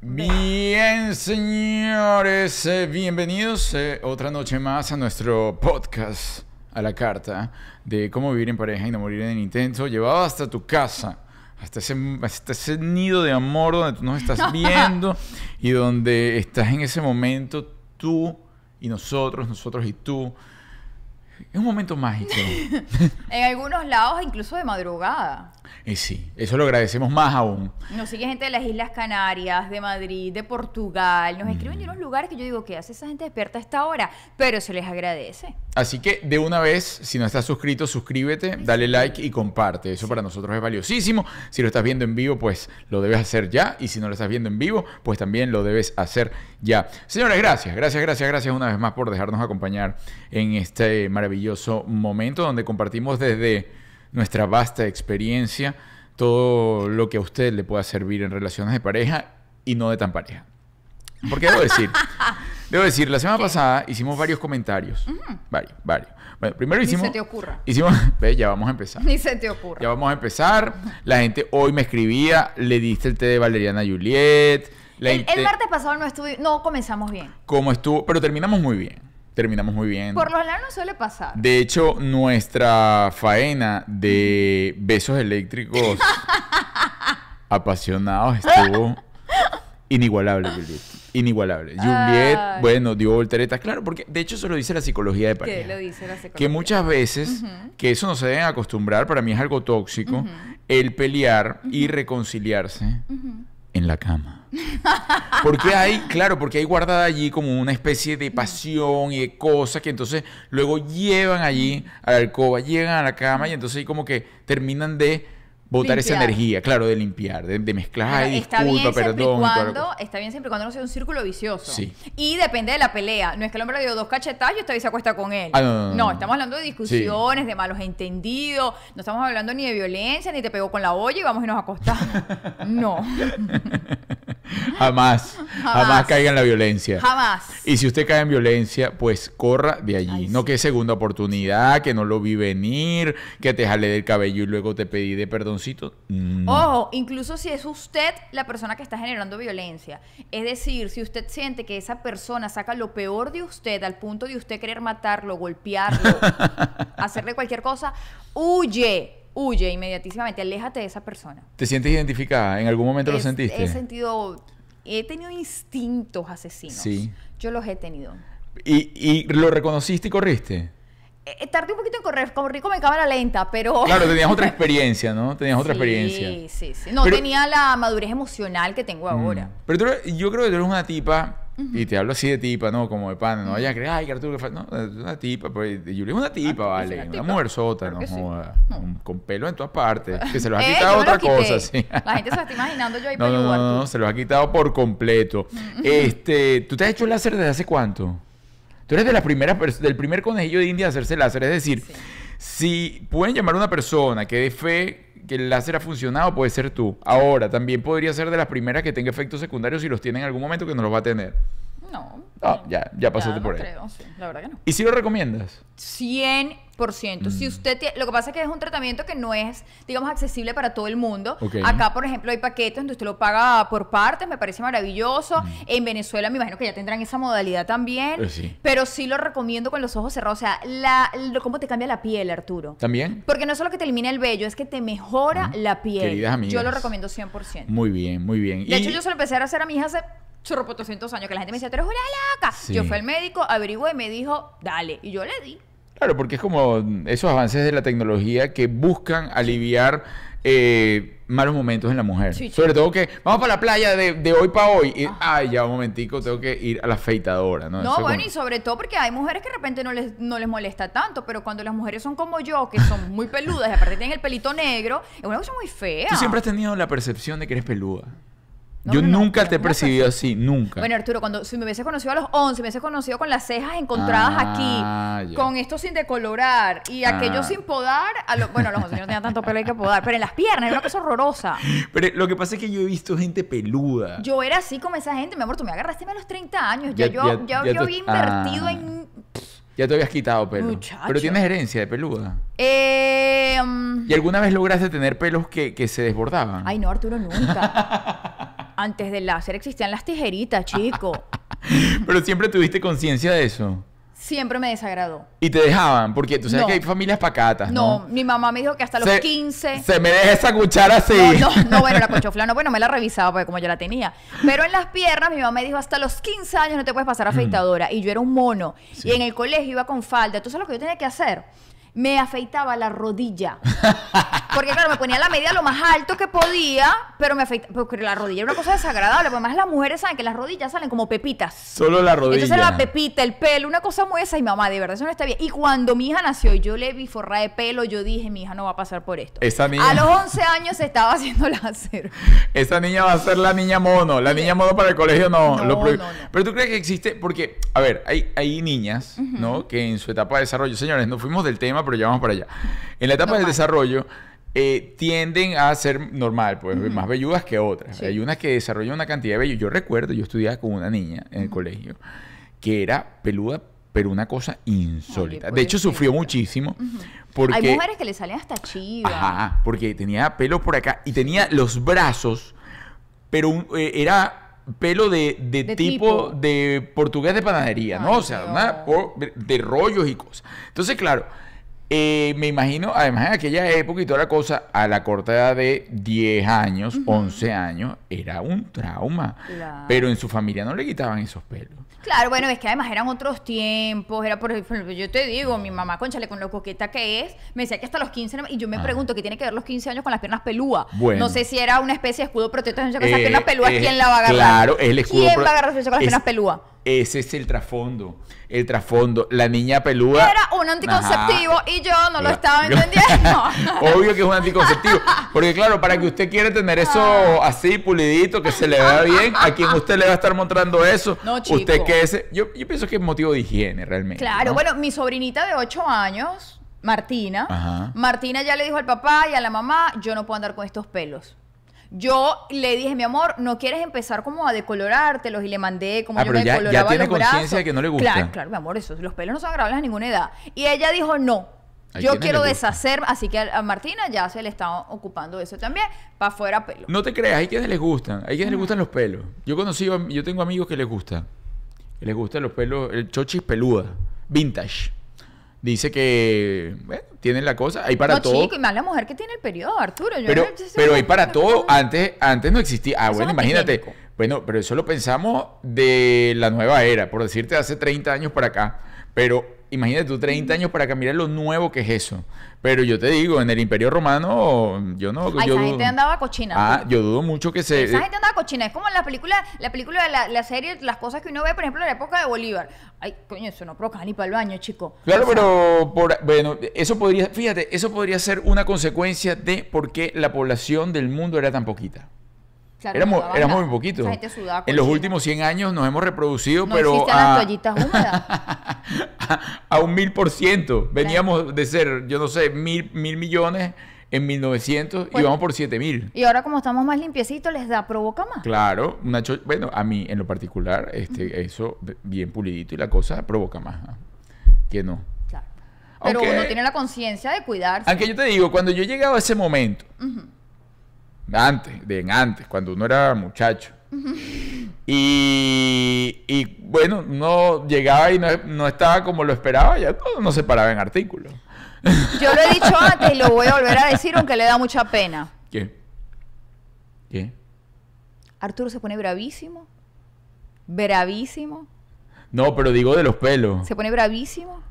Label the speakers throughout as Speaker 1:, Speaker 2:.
Speaker 1: Bien, señores, eh, bienvenidos eh, otra noche más a nuestro podcast a la carta de cómo vivir en pareja y no morir en el intento, llevado hasta tu casa, hasta ese, hasta ese nido de amor donde tú nos estás viendo y donde estás en ese momento tú y nosotros, nosotros y tú. Es un momento mágico.
Speaker 2: En algunos lados, incluso de madrugada.
Speaker 1: Y sí, eso lo agradecemos más aún.
Speaker 2: Nos sigue gente de las Islas Canarias, de Madrid, de Portugal. Nos escriben
Speaker 1: Mm.
Speaker 2: de unos lugares que yo digo, ¿qué hace esa gente despierta a esta hora? Pero se les agradece.
Speaker 1: Así que de una vez, si no estás suscrito, suscríbete, dale like y comparte. Eso para nosotros es valiosísimo. Si lo estás viendo en vivo, pues lo debes hacer ya. Y si no lo estás viendo en vivo, pues también lo debes hacer ya. Señores, gracias, gracias, gracias, gracias una vez más por dejarnos acompañar en este maravilloso momento donde compartimos desde nuestra vasta experiencia todo lo que a usted le pueda servir en relaciones de pareja y no de tan pareja. Porque debo decir, debo decir, la semana pasada hicimos varios comentarios. Varios, varios. Bueno, primero
Speaker 2: Ni
Speaker 1: hicimos.
Speaker 2: se te ocurra.
Speaker 1: Hicimos. Ve, ya vamos a empezar.
Speaker 2: Ni se te ocurra.
Speaker 1: Ya vamos a empezar. La gente hoy me escribía, le diste el té de Valeriana Juliet. La
Speaker 2: El, el martes pasado no, no comenzamos bien.
Speaker 1: ¿Cómo estuvo? Pero terminamos muy bien. Terminamos muy bien.
Speaker 2: Por lo general no suele pasar.
Speaker 1: De hecho, nuestra faena de besos eléctricos apasionados estuvo inigualable, Juliet. Inigualable. Juliet,
Speaker 2: Ay.
Speaker 1: bueno, dio volteretas, claro, porque de hecho eso lo dice la psicología de pareja.
Speaker 2: Que lo dice la psicología.
Speaker 1: Que muchas veces, que eso no se deben acostumbrar, para mí es algo tóxico, el pelear y reconciliarse en la cama. Porque hay, claro, porque hay guardada allí como una especie de pasión y de cosas que entonces luego llevan allí a la alcoba, llegan a la cama y entonces ahí como que terminan de botar esa energía, claro, de limpiar, de, de mezclar, ay,
Speaker 2: está
Speaker 1: disculpa,
Speaker 2: bien siempre
Speaker 1: perdón. y
Speaker 2: cuando, está bien siempre y cuando no sea un círculo vicioso.
Speaker 1: Sí.
Speaker 2: Y depende de la pelea. No es que el hombre le dio dos cachetazos y esta vez se acuesta con él.
Speaker 1: Ah, no, no, no, no.
Speaker 2: estamos hablando de discusiones, de malos entendidos. No estamos hablando ni de violencia, ni te pegó con la olla y vamos y nos acostamos. no,
Speaker 1: Jamás, jamás, caiga en la violencia.
Speaker 2: jamás.
Speaker 1: Y si usted cae en violencia, pues corra de allí.
Speaker 2: Ay,
Speaker 1: no
Speaker 2: sí.
Speaker 1: que segunda oportunidad, que no lo vi venir, que te jale del cabello y luego te pedí de perdoncito.
Speaker 2: Ojo, incluso si es usted la persona que está generando violencia. Es decir, si usted siente que esa persona saca lo peor de usted al punto de usted querer matarlo, golpearlo, hacerle cualquier cosa, huye, huye inmediatísimamente, aléjate de esa persona.
Speaker 1: ¿Te sientes identificada? ¿En algún momento lo sentiste?
Speaker 2: He sentido, he tenido instintos asesinos.
Speaker 1: Sí.
Speaker 2: Yo los he tenido.
Speaker 1: ¿Y, y lo reconociste y corriste?
Speaker 2: Eh, eh, tardé un poquito en correr, corrí como en cámara lenta, pero...
Speaker 1: Claro, tenías otra experiencia, ¿no? Tenías otra
Speaker 2: Sí,
Speaker 1: experiencia.
Speaker 2: Sí, sí. No
Speaker 1: Pero-
Speaker 2: tenía la madurez emocional que tengo ahora.
Speaker 1: Mm. Pero tú yo creo que tú eres una tipa, y te hablo así de tipa, ¿no? Como de pana, no vaya a creer, ay, que Arturo, que fa-". No, es una tipa, pues, Julia es una tipa,
Speaker 2: Ah,
Speaker 1: vale.
Speaker 2: sí, una
Speaker 1: Una,
Speaker 2: tipa.
Speaker 1: mujer sota, ¿no?
Speaker 2: sí.
Speaker 1: Con, pelo en todas partes. Que se los ha
Speaker 2: Eh,
Speaker 1: quitado otra
Speaker 2: lo
Speaker 1: cosa, sí.
Speaker 2: La gente se está imaginando yo ahí
Speaker 1: No,
Speaker 2: para
Speaker 1: no, no, no, no, se los ha quitado por completo. Este, ¿tú te has hecho láser desde hace cuánto? Tú eres de las primeras del primer conejillo de India a hacerse láser, es decir,
Speaker 2: Sí.
Speaker 1: si pueden llamar a una persona que dé fe que el láser ha funcionado, puede ser tú. Ahora, también podría ser de las primeras que tenga efectos secundarios si los tiene en algún momento que no los va a tener.
Speaker 2: No.
Speaker 1: Ah, ya, ya pasaste
Speaker 2: no
Speaker 1: por ahí.
Speaker 2: creo, sí, la verdad que no.
Speaker 1: ¿Y si lo recomiendas?
Speaker 2: 100%.
Speaker 1: Mm.
Speaker 2: Si usted tie- lo que pasa es que es un tratamiento que no es, digamos, accesible para todo el mundo. Acá, por ejemplo, hay paquetes donde usted lo paga por partes, me parece maravilloso.
Speaker 1: Mm.
Speaker 2: En Venezuela me imagino que ya tendrán esa modalidad también.
Speaker 1: Eh, sí.
Speaker 2: Pero sí lo recomiendo con los ojos cerrados. O sea, la, lo- cómo te cambia la piel, Arturo.
Speaker 1: ¿También?
Speaker 2: Porque no solo que te elimina el vello, es que te mejora
Speaker 1: Ah,
Speaker 2: la piel.
Speaker 1: queridas amigas.
Speaker 2: Yo lo recomiendo 100%.
Speaker 1: Muy bien, muy bien.
Speaker 2: De
Speaker 1: Y-
Speaker 2: hecho, yo se lo empecé a hacer a mi hija hace chorropotoscientos años, que la gente me decía, tú eres una loca.
Speaker 1: Sí.
Speaker 2: Yo fui al médico, averigué y me dijo, dale. Y yo le di.
Speaker 1: Claro, porque es como esos avances de la tecnología que buscan aliviar eh, malos momentos en la mujer.
Speaker 2: Sí.
Speaker 1: Sobre todo que vamos para la playa de, de hoy para hoy. Y, ay, ya un momentico, tengo que ir a la afeitadora. No,
Speaker 2: No,
Speaker 1: Eso
Speaker 2: bueno,
Speaker 1: como-
Speaker 2: y sobre todo porque hay mujeres que de repente no les, no les molesta tanto, pero cuando las mujeres son como yo, que son muy peludas y aparte tienen el pelito negro, es una cosa muy fea.
Speaker 1: Tú siempre has tenido la percepción de que eres peluda.
Speaker 2: No,
Speaker 1: Yo
Speaker 2: no,
Speaker 1: nunca te he
Speaker 2: una
Speaker 1: percibido así, nunca.
Speaker 2: Bueno, Arturo, cuando si me hubiese conocido a los 11, me hubiese conocido con las cejas encontradas
Speaker 1: Ah,
Speaker 2: aquí,
Speaker 1: ya.
Speaker 2: con esto sin decolorar y aquello
Speaker 1: Ah.
Speaker 2: sin podar, a lo- bueno, a los 11 yo no tenía tanto pelo hay que podar, pero en las piernas era una cosa horrorosa.
Speaker 1: Pero lo que pasa es que yo he visto gente peluda.
Speaker 2: Yo era así como esa gente, mi amor, tú me agarraste a los 30 años, ya, yo,
Speaker 1: ya-
Speaker 2: yo había invertido
Speaker 1: ah.
Speaker 2: en...
Speaker 1: Ya te habías quitado pelo.
Speaker 2: Muchacho.
Speaker 1: Pero tienes herencia de peluda.
Speaker 2: Eh, mm,
Speaker 1: ¿Y alguna vez lograste tener pelos que, que se desbordaban?
Speaker 2: Ay, no, Arturo, nunca. Antes del láser existían las tijeritas, chico.
Speaker 1: Pero siempre tuviste conciencia de eso.
Speaker 2: Siempre me desagradó.
Speaker 1: Y te dejaban, porque tú sabes
Speaker 2: No.
Speaker 1: que hay familias pacatas,
Speaker 2: No,
Speaker 1: ¿no?
Speaker 2: mi mamá me dijo que hasta los
Speaker 1: Se-
Speaker 2: 15...
Speaker 1: Se me deja esa cuchara así.
Speaker 2: No, no, no, bueno, la cochofla no, bueno, me la revisaba porque como yo la tenía. Pero en las piernas mi mamá me dijo, hasta los 15 años no te puedes pasar afeitadora. Y yo era un mono.
Speaker 1: Sí.
Speaker 2: Y en el colegio iba con falda. Entonces lo que yo tenía que hacer, me afeitaba la rodilla. Porque claro, me ponía la media lo más alto que podía, pero me afeitaba, porque la rodilla era una cosa desagradable. Porque además las mujeres saben que las rodillas salen como pepitas.
Speaker 1: Solo la rodilla.
Speaker 2: Entonces la pepita, el pelo, una cosa muy esa. Y mamá, de verdad, eso no está bien. Y cuando mi hija nació y yo le vi forra de pelo, yo dije, mi hija no va a pasar por esto.
Speaker 1: Esa niña-
Speaker 2: A los 11 años se estaba haciendo láser.
Speaker 1: Esa niña va a ser la niña mono. La niña mono para el colegio no.
Speaker 2: No,
Speaker 1: lo
Speaker 2: no, no.
Speaker 1: Pero tú crees que existe, porque, a ver, hay, hay niñas, ¿no? Que en su etapa de desarrollo, señores, no fuimos del tema, pero ya vamos para allá. En la etapa del
Speaker 2: Normal.
Speaker 1: desarrollo, eh, tienden a ser normal, pues más velludas que otras.
Speaker 2: Sí.
Speaker 1: Hay unas que desarrollan una cantidad de vello. Yo recuerdo, yo estudiaba con una niña en el colegio que era peluda, pero una cosa insólita.
Speaker 2: Ay,
Speaker 1: de hecho, sufrió muchísimo. Porque,
Speaker 2: Hay mujeres que le salen hasta chivas.
Speaker 1: Ajá, porque tenía pelo por acá y tenía los brazos, pero un- eh, era pelo de, de
Speaker 2: De
Speaker 1: tipo,
Speaker 2: tipo.
Speaker 1: de portugués de panadería, ¿no?
Speaker 2: Ay,
Speaker 1: O sea, una po- de rollos y cosas. Entonces, claro, eh, me imagino, además en aquella época y toda la cosa, a la corta edad de 10 años, 11 años, era un trauma.
Speaker 2: Claro.
Speaker 1: Pero en su familia no le quitaban esos pelos.
Speaker 2: Claro, bueno, es que además eran otros tiempos. Era por ejemplo, yo te digo, mi mamá, conchale, con lo coqueta que es, me decía que hasta los 15. no- Y yo me
Speaker 1: Ah.
Speaker 2: pregunto, ¿qué tiene que ver los 15 años con las piernas pelúas?
Speaker 1: Bueno.
Speaker 2: No sé si era una especie de escudo protector. Con esas
Speaker 1: Eh,
Speaker 2: piernas pelúas,
Speaker 1: eh,
Speaker 2: ¿quién la va a agarrar?
Speaker 1: Claro, es el escudo.
Speaker 2: ¿Quién va a agarrar con las
Speaker 1: es-
Speaker 2: piernas pelúas?
Speaker 1: Ese es el trasfondo. El trasfondo. La niña peluda.
Speaker 2: Era un anticonceptivo
Speaker 1: Ajá.
Speaker 2: y yo no lo estaba entendiendo.
Speaker 1: Obvio que es un anticonceptivo. Porque claro, para que usted quiera tener eso así pulidito, que se le vea bien, a quien usted le va a estar mostrando eso,
Speaker 2: No, chico.
Speaker 1: usted que ese, yo, yo pienso que es motivo de higiene realmente.
Speaker 2: Claro,
Speaker 1: ¿no?
Speaker 2: bueno, mi sobrinita de 8 años, Martina,
Speaker 1: Ajá.
Speaker 2: Martina ya le dijo al papá y a la mamá, yo no puedo andar con estos pelos. Yo le dije, mi amor, ¿no quieres empezar como a decolorártelos? Y le mandé como
Speaker 1: Ah,
Speaker 2: yo
Speaker 1: pero
Speaker 2: me
Speaker 1: ya- ya
Speaker 2: decoloraba
Speaker 1: tiene
Speaker 2: los
Speaker 1: conciencia de que no le gusta.
Speaker 2: Claro, claro, mi amor, eso, los pelos no son agradables a ninguna edad. Y ella dijo, no, yo quiero deshacer, así que a Martina ya se le está ocupando eso también, para afuera pelo.
Speaker 1: No te creas, hay quienes les gustan, hay quienes les gustan los pelos. Yo conocí, yo tengo amigos que les gusta, que les gustan los pelos, el chochis peluda, vintage. Dice que, bueno, tienen la cosa, hay para
Speaker 2: no,
Speaker 1: todo.
Speaker 2: chico, y más la mujer que tiene el periodo, Arturo. yo
Speaker 1: Pero,
Speaker 2: no sé si-
Speaker 1: pero hay para todo. Antes, antes no existía. Ah,
Speaker 2: Eso
Speaker 1: bueno, imagínate.
Speaker 2: antigénico.
Speaker 1: Bueno, pero eso lo pensamos de la nueva era, por decirte, hace 30 años para acá. Pero imagínate tú, 30 años para mira lo nuevo que es eso. Pero yo te digo, en el Imperio Romano, yo no.
Speaker 2: Ay,
Speaker 1: yo
Speaker 2: esa
Speaker 1: dudo-
Speaker 2: gente andaba cochina.
Speaker 1: Ah, yo dudo mucho que se.
Speaker 2: Esa gente andaba cochina. Es como en la película, la película de la, la serie, las cosas que uno ve, por ejemplo, en la época de Bolívar. Ay, coño, eso no provoca ni para el baño, chico.
Speaker 1: Claro,
Speaker 2: O sea,
Speaker 1: pero por, bueno, eso podría, fíjate, eso podría ser una consecuencia de por qué la población del mundo era tan poquita.
Speaker 2: Claro,
Speaker 1: éramos éramos muy poquitos. En los últimos 100 años nos hemos reproducido,
Speaker 2: No
Speaker 1: pero a,
Speaker 2: las toallitas húmedas.
Speaker 1: a un mil por ciento. Veníamos de ser, yo no sé, mil, mil millones en 1900
Speaker 2: Pues-
Speaker 1: y vamos por 7 mil.
Speaker 2: Y ahora como estamos más limpiecitos, les da provoca más.
Speaker 1: Claro, una bueno, a mí en lo particular, este, eso bien pulidito y la cosa provoca más. Que no.
Speaker 2: Claro. Pero
Speaker 1: Aunque-
Speaker 2: uno tiene la conciencia de cuidarse.
Speaker 1: Aunque yo te digo, cuando yo llegaba a ese momento, antes, de en antes, cuando uno era muchacho, y, y, bueno, no llegaba y no, no estaba como lo esperaba, ya todo no se paraba en artículos.
Speaker 2: Yo lo he dicho antes y lo voy a volver a decir, aunque le da mucha pena.
Speaker 1: ¿Qué? ¿Qué?
Speaker 2: Arturo se pone bravísimo. Bravísimo.
Speaker 1: No, pero digo de los pelos.
Speaker 2: Se pone bravísimo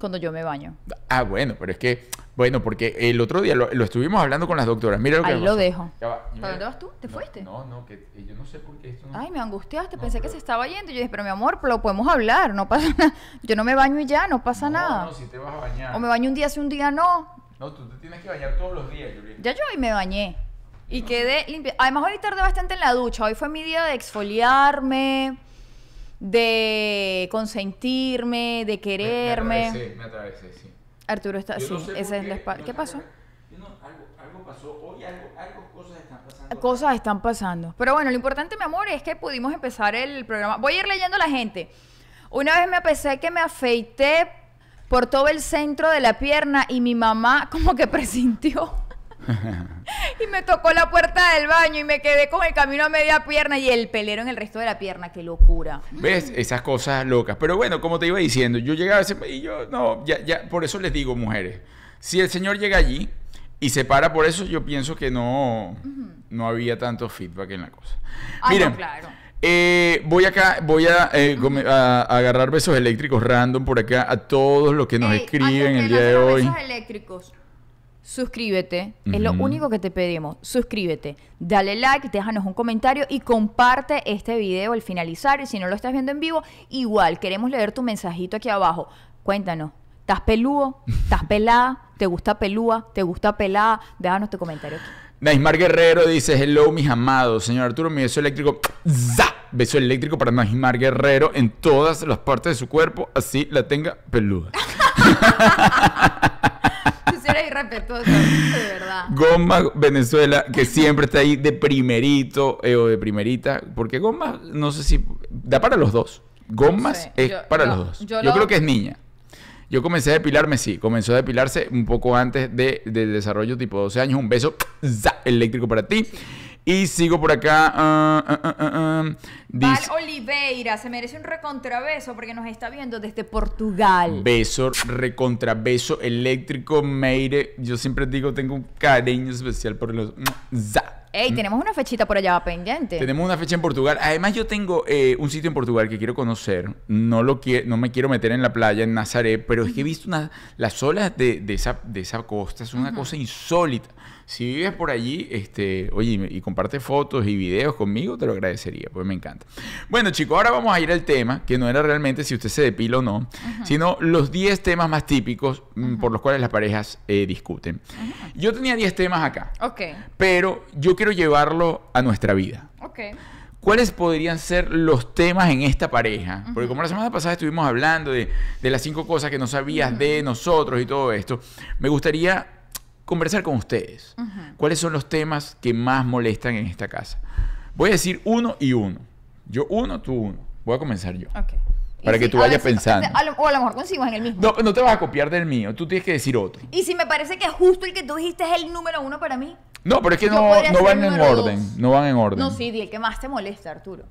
Speaker 2: cuando yo me baño.
Speaker 1: Ah, bueno, pero es que, bueno, porque el otro día lo, lo estuvimos hablando con las doctoras. Mira lo que
Speaker 2: Ahí lo
Speaker 1: pasó.
Speaker 2: dejo.
Speaker 1: Ya va,
Speaker 2: ¿Para
Speaker 1: mira-
Speaker 2: dónde vas tú? ¿Te
Speaker 1: No,
Speaker 2: fuiste?
Speaker 1: No, no, que eh, yo no sé por qué esto no.
Speaker 2: Ay, me angustiaste.
Speaker 1: No,
Speaker 2: Pensé que
Speaker 1: pero-
Speaker 2: se estaba yendo. Y yo dije, pero mi amor, lo podemos hablar. No pasa nada. Yo no me baño y ya, no pasa
Speaker 1: No,
Speaker 2: nada.
Speaker 1: No, si te vas a bañar.
Speaker 2: O me baño un día, si un día no.
Speaker 1: No, tú te tienes que bañar todos los días, Julián.
Speaker 2: Ya yo hoy me bañé. Y quedé limpia. Además, hoy tardé bastante en la ducha. Hoy fue mi día de exfoliarme, de consentirme, de quererme.
Speaker 1: Me atravesé, sí.
Speaker 2: Arturo está
Speaker 1: Yo
Speaker 2: así.
Speaker 1: no sé
Speaker 2: Esa es
Speaker 1: qué,
Speaker 2: la espalda. ¿Qué pasó?
Speaker 1: por qué. Yo no- algo, algo pasó hoy, algo, algo, cosas están pasando.
Speaker 2: Cosas están pasando. Pero bueno, lo importante, mi amor, es que pudimos empezar el programa. Voy a ir leyendo a la gente. Una vez me apesé que me afeité por todo el centro de la pierna y mi mamá como que presintió. y me tocó la puerta del baño y me quedé con el camino a media pierna y el pelero en el resto de la pierna. Qué locura.
Speaker 1: ¿Ves? Esas cosas locas. Pero bueno, como te iba diciendo, yo llegaba a ese... Y yo, no, ya, ya, por eso les digo, mujeres, si el señor llega allí y se para por eso, yo pienso que no, no había tanto feedback en la cosa.
Speaker 2: Ah, no,
Speaker 1: Miren,
Speaker 2: claro.
Speaker 1: eh, voy acá, voy a, eh, come- a- a agarrar besos eléctricos random por acá a todos los que nos
Speaker 2: Ey,
Speaker 1: escriben el día de hoy.
Speaker 2: besos eléctricos, suscríbete. Es lo único que te pedimos. Suscríbete. Dale like, déjanos un comentario y comparte este video al finalizar. Y si no lo estás viendo en vivo, igual queremos leer tu mensajito aquí abajo. Cuéntanos. ¿Estás peludo? ¿Estás pelada? ¿Te gusta pelúa? ¿Te gusta pelada? Déjanos tu comentario aquí.
Speaker 1: Naismar Guerrero dice, hello mis amados, señor Arturo, mi beso eléctrico, ¡za! beso eléctrico para Naismar Guerrero en todas las partes de su cuerpo, así la tenga peluda.
Speaker 2: Irrespetuoso, de verdad.
Speaker 1: Goma Venezuela, que siempre está ahí de primerito eh, o de primerita, porque Goma, no sé si, da para los dos. Gomas
Speaker 2: sé,
Speaker 1: es
Speaker 2: yo-
Speaker 1: para
Speaker 2: yo-
Speaker 1: los dos.
Speaker 2: yo
Speaker 1: Yo,
Speaker 2: lo-
Speaker 1: creo que es niña. Yo comencé a depilarme, sí, comenzó a depilarse un poco antes de, del desarrollo, tipo 12 años. Un beso ¡za! eléctrico para ti. Y sigo por acá. ah, ah, ah.
Speaker 2: Val Oliveira se merece un recontrabeso porque nos está viendo desde Portugal.
Speaker 1: beso, recontra beso eléctrico, Meire. Yo siempre digo, tengo un cariño especial por los. ¡za!
Speaker 2: Ey, tenemos una fechita por allá pendiente.
Speaker 1: Tenemos una fecha en Portugal. Además, yo tengo eh, un sitio en Portugal que quiero conocer. No lo quie- no me quiero meter en la playa, en Nazaret, pero es que he visto una- las olas de, de esa, de esa costa. Es una cosa insólita. Si vives por allí, este, oye, y comparte fotos y videos conmigo, te lo agradecería, pues me encanta. Bueno, chicos, ahora vamos a ir al tema, que no era realmente si usted se depila o no, sino los 10 temas más típicos mm, por los cuales las parejas eh, discuten. Yo tenía 10 temas acá,
Speaker 2: Ok,
Speaker 1: pero yo quiero llevarlo a nuestra vida.
Speaker 2: ok.
Speaker 1: ¿Cuáles podrían ser los temas en esta pareja? Porque como la semana pasada estuvimos hablando de, de las cinco cosas que no sabías de nosotros y todo esto, me gustaría conversar con ustedes. ¿Cuáles son los temas que más molestan en esta casa? Voy a decir uno y uno. Yo uno, tú uno. Voy a comenzar yo.
Speaker 2: Ok.
Speaker 1: Para que
Speaker 2: si-
Speaker 1: tú vayas
Speaker 2: ver
Speaker 1: pensando.
Speaker 2: a lo- o a lo mejor conseguimos en el mismo.
Speaker 1: No, no te vas a copiar del mío. Tú tienes que decir otro.
Speaker 2: Y si me parece que justo el que tú dijiste es el número uno para mí.
Speaker 1: No, pero es que no, no van en orden.
Speaker 2: dos.
Speaker 1: No van en orden.
Speaker 2: No, sí, di el que más te molesta, Arturo.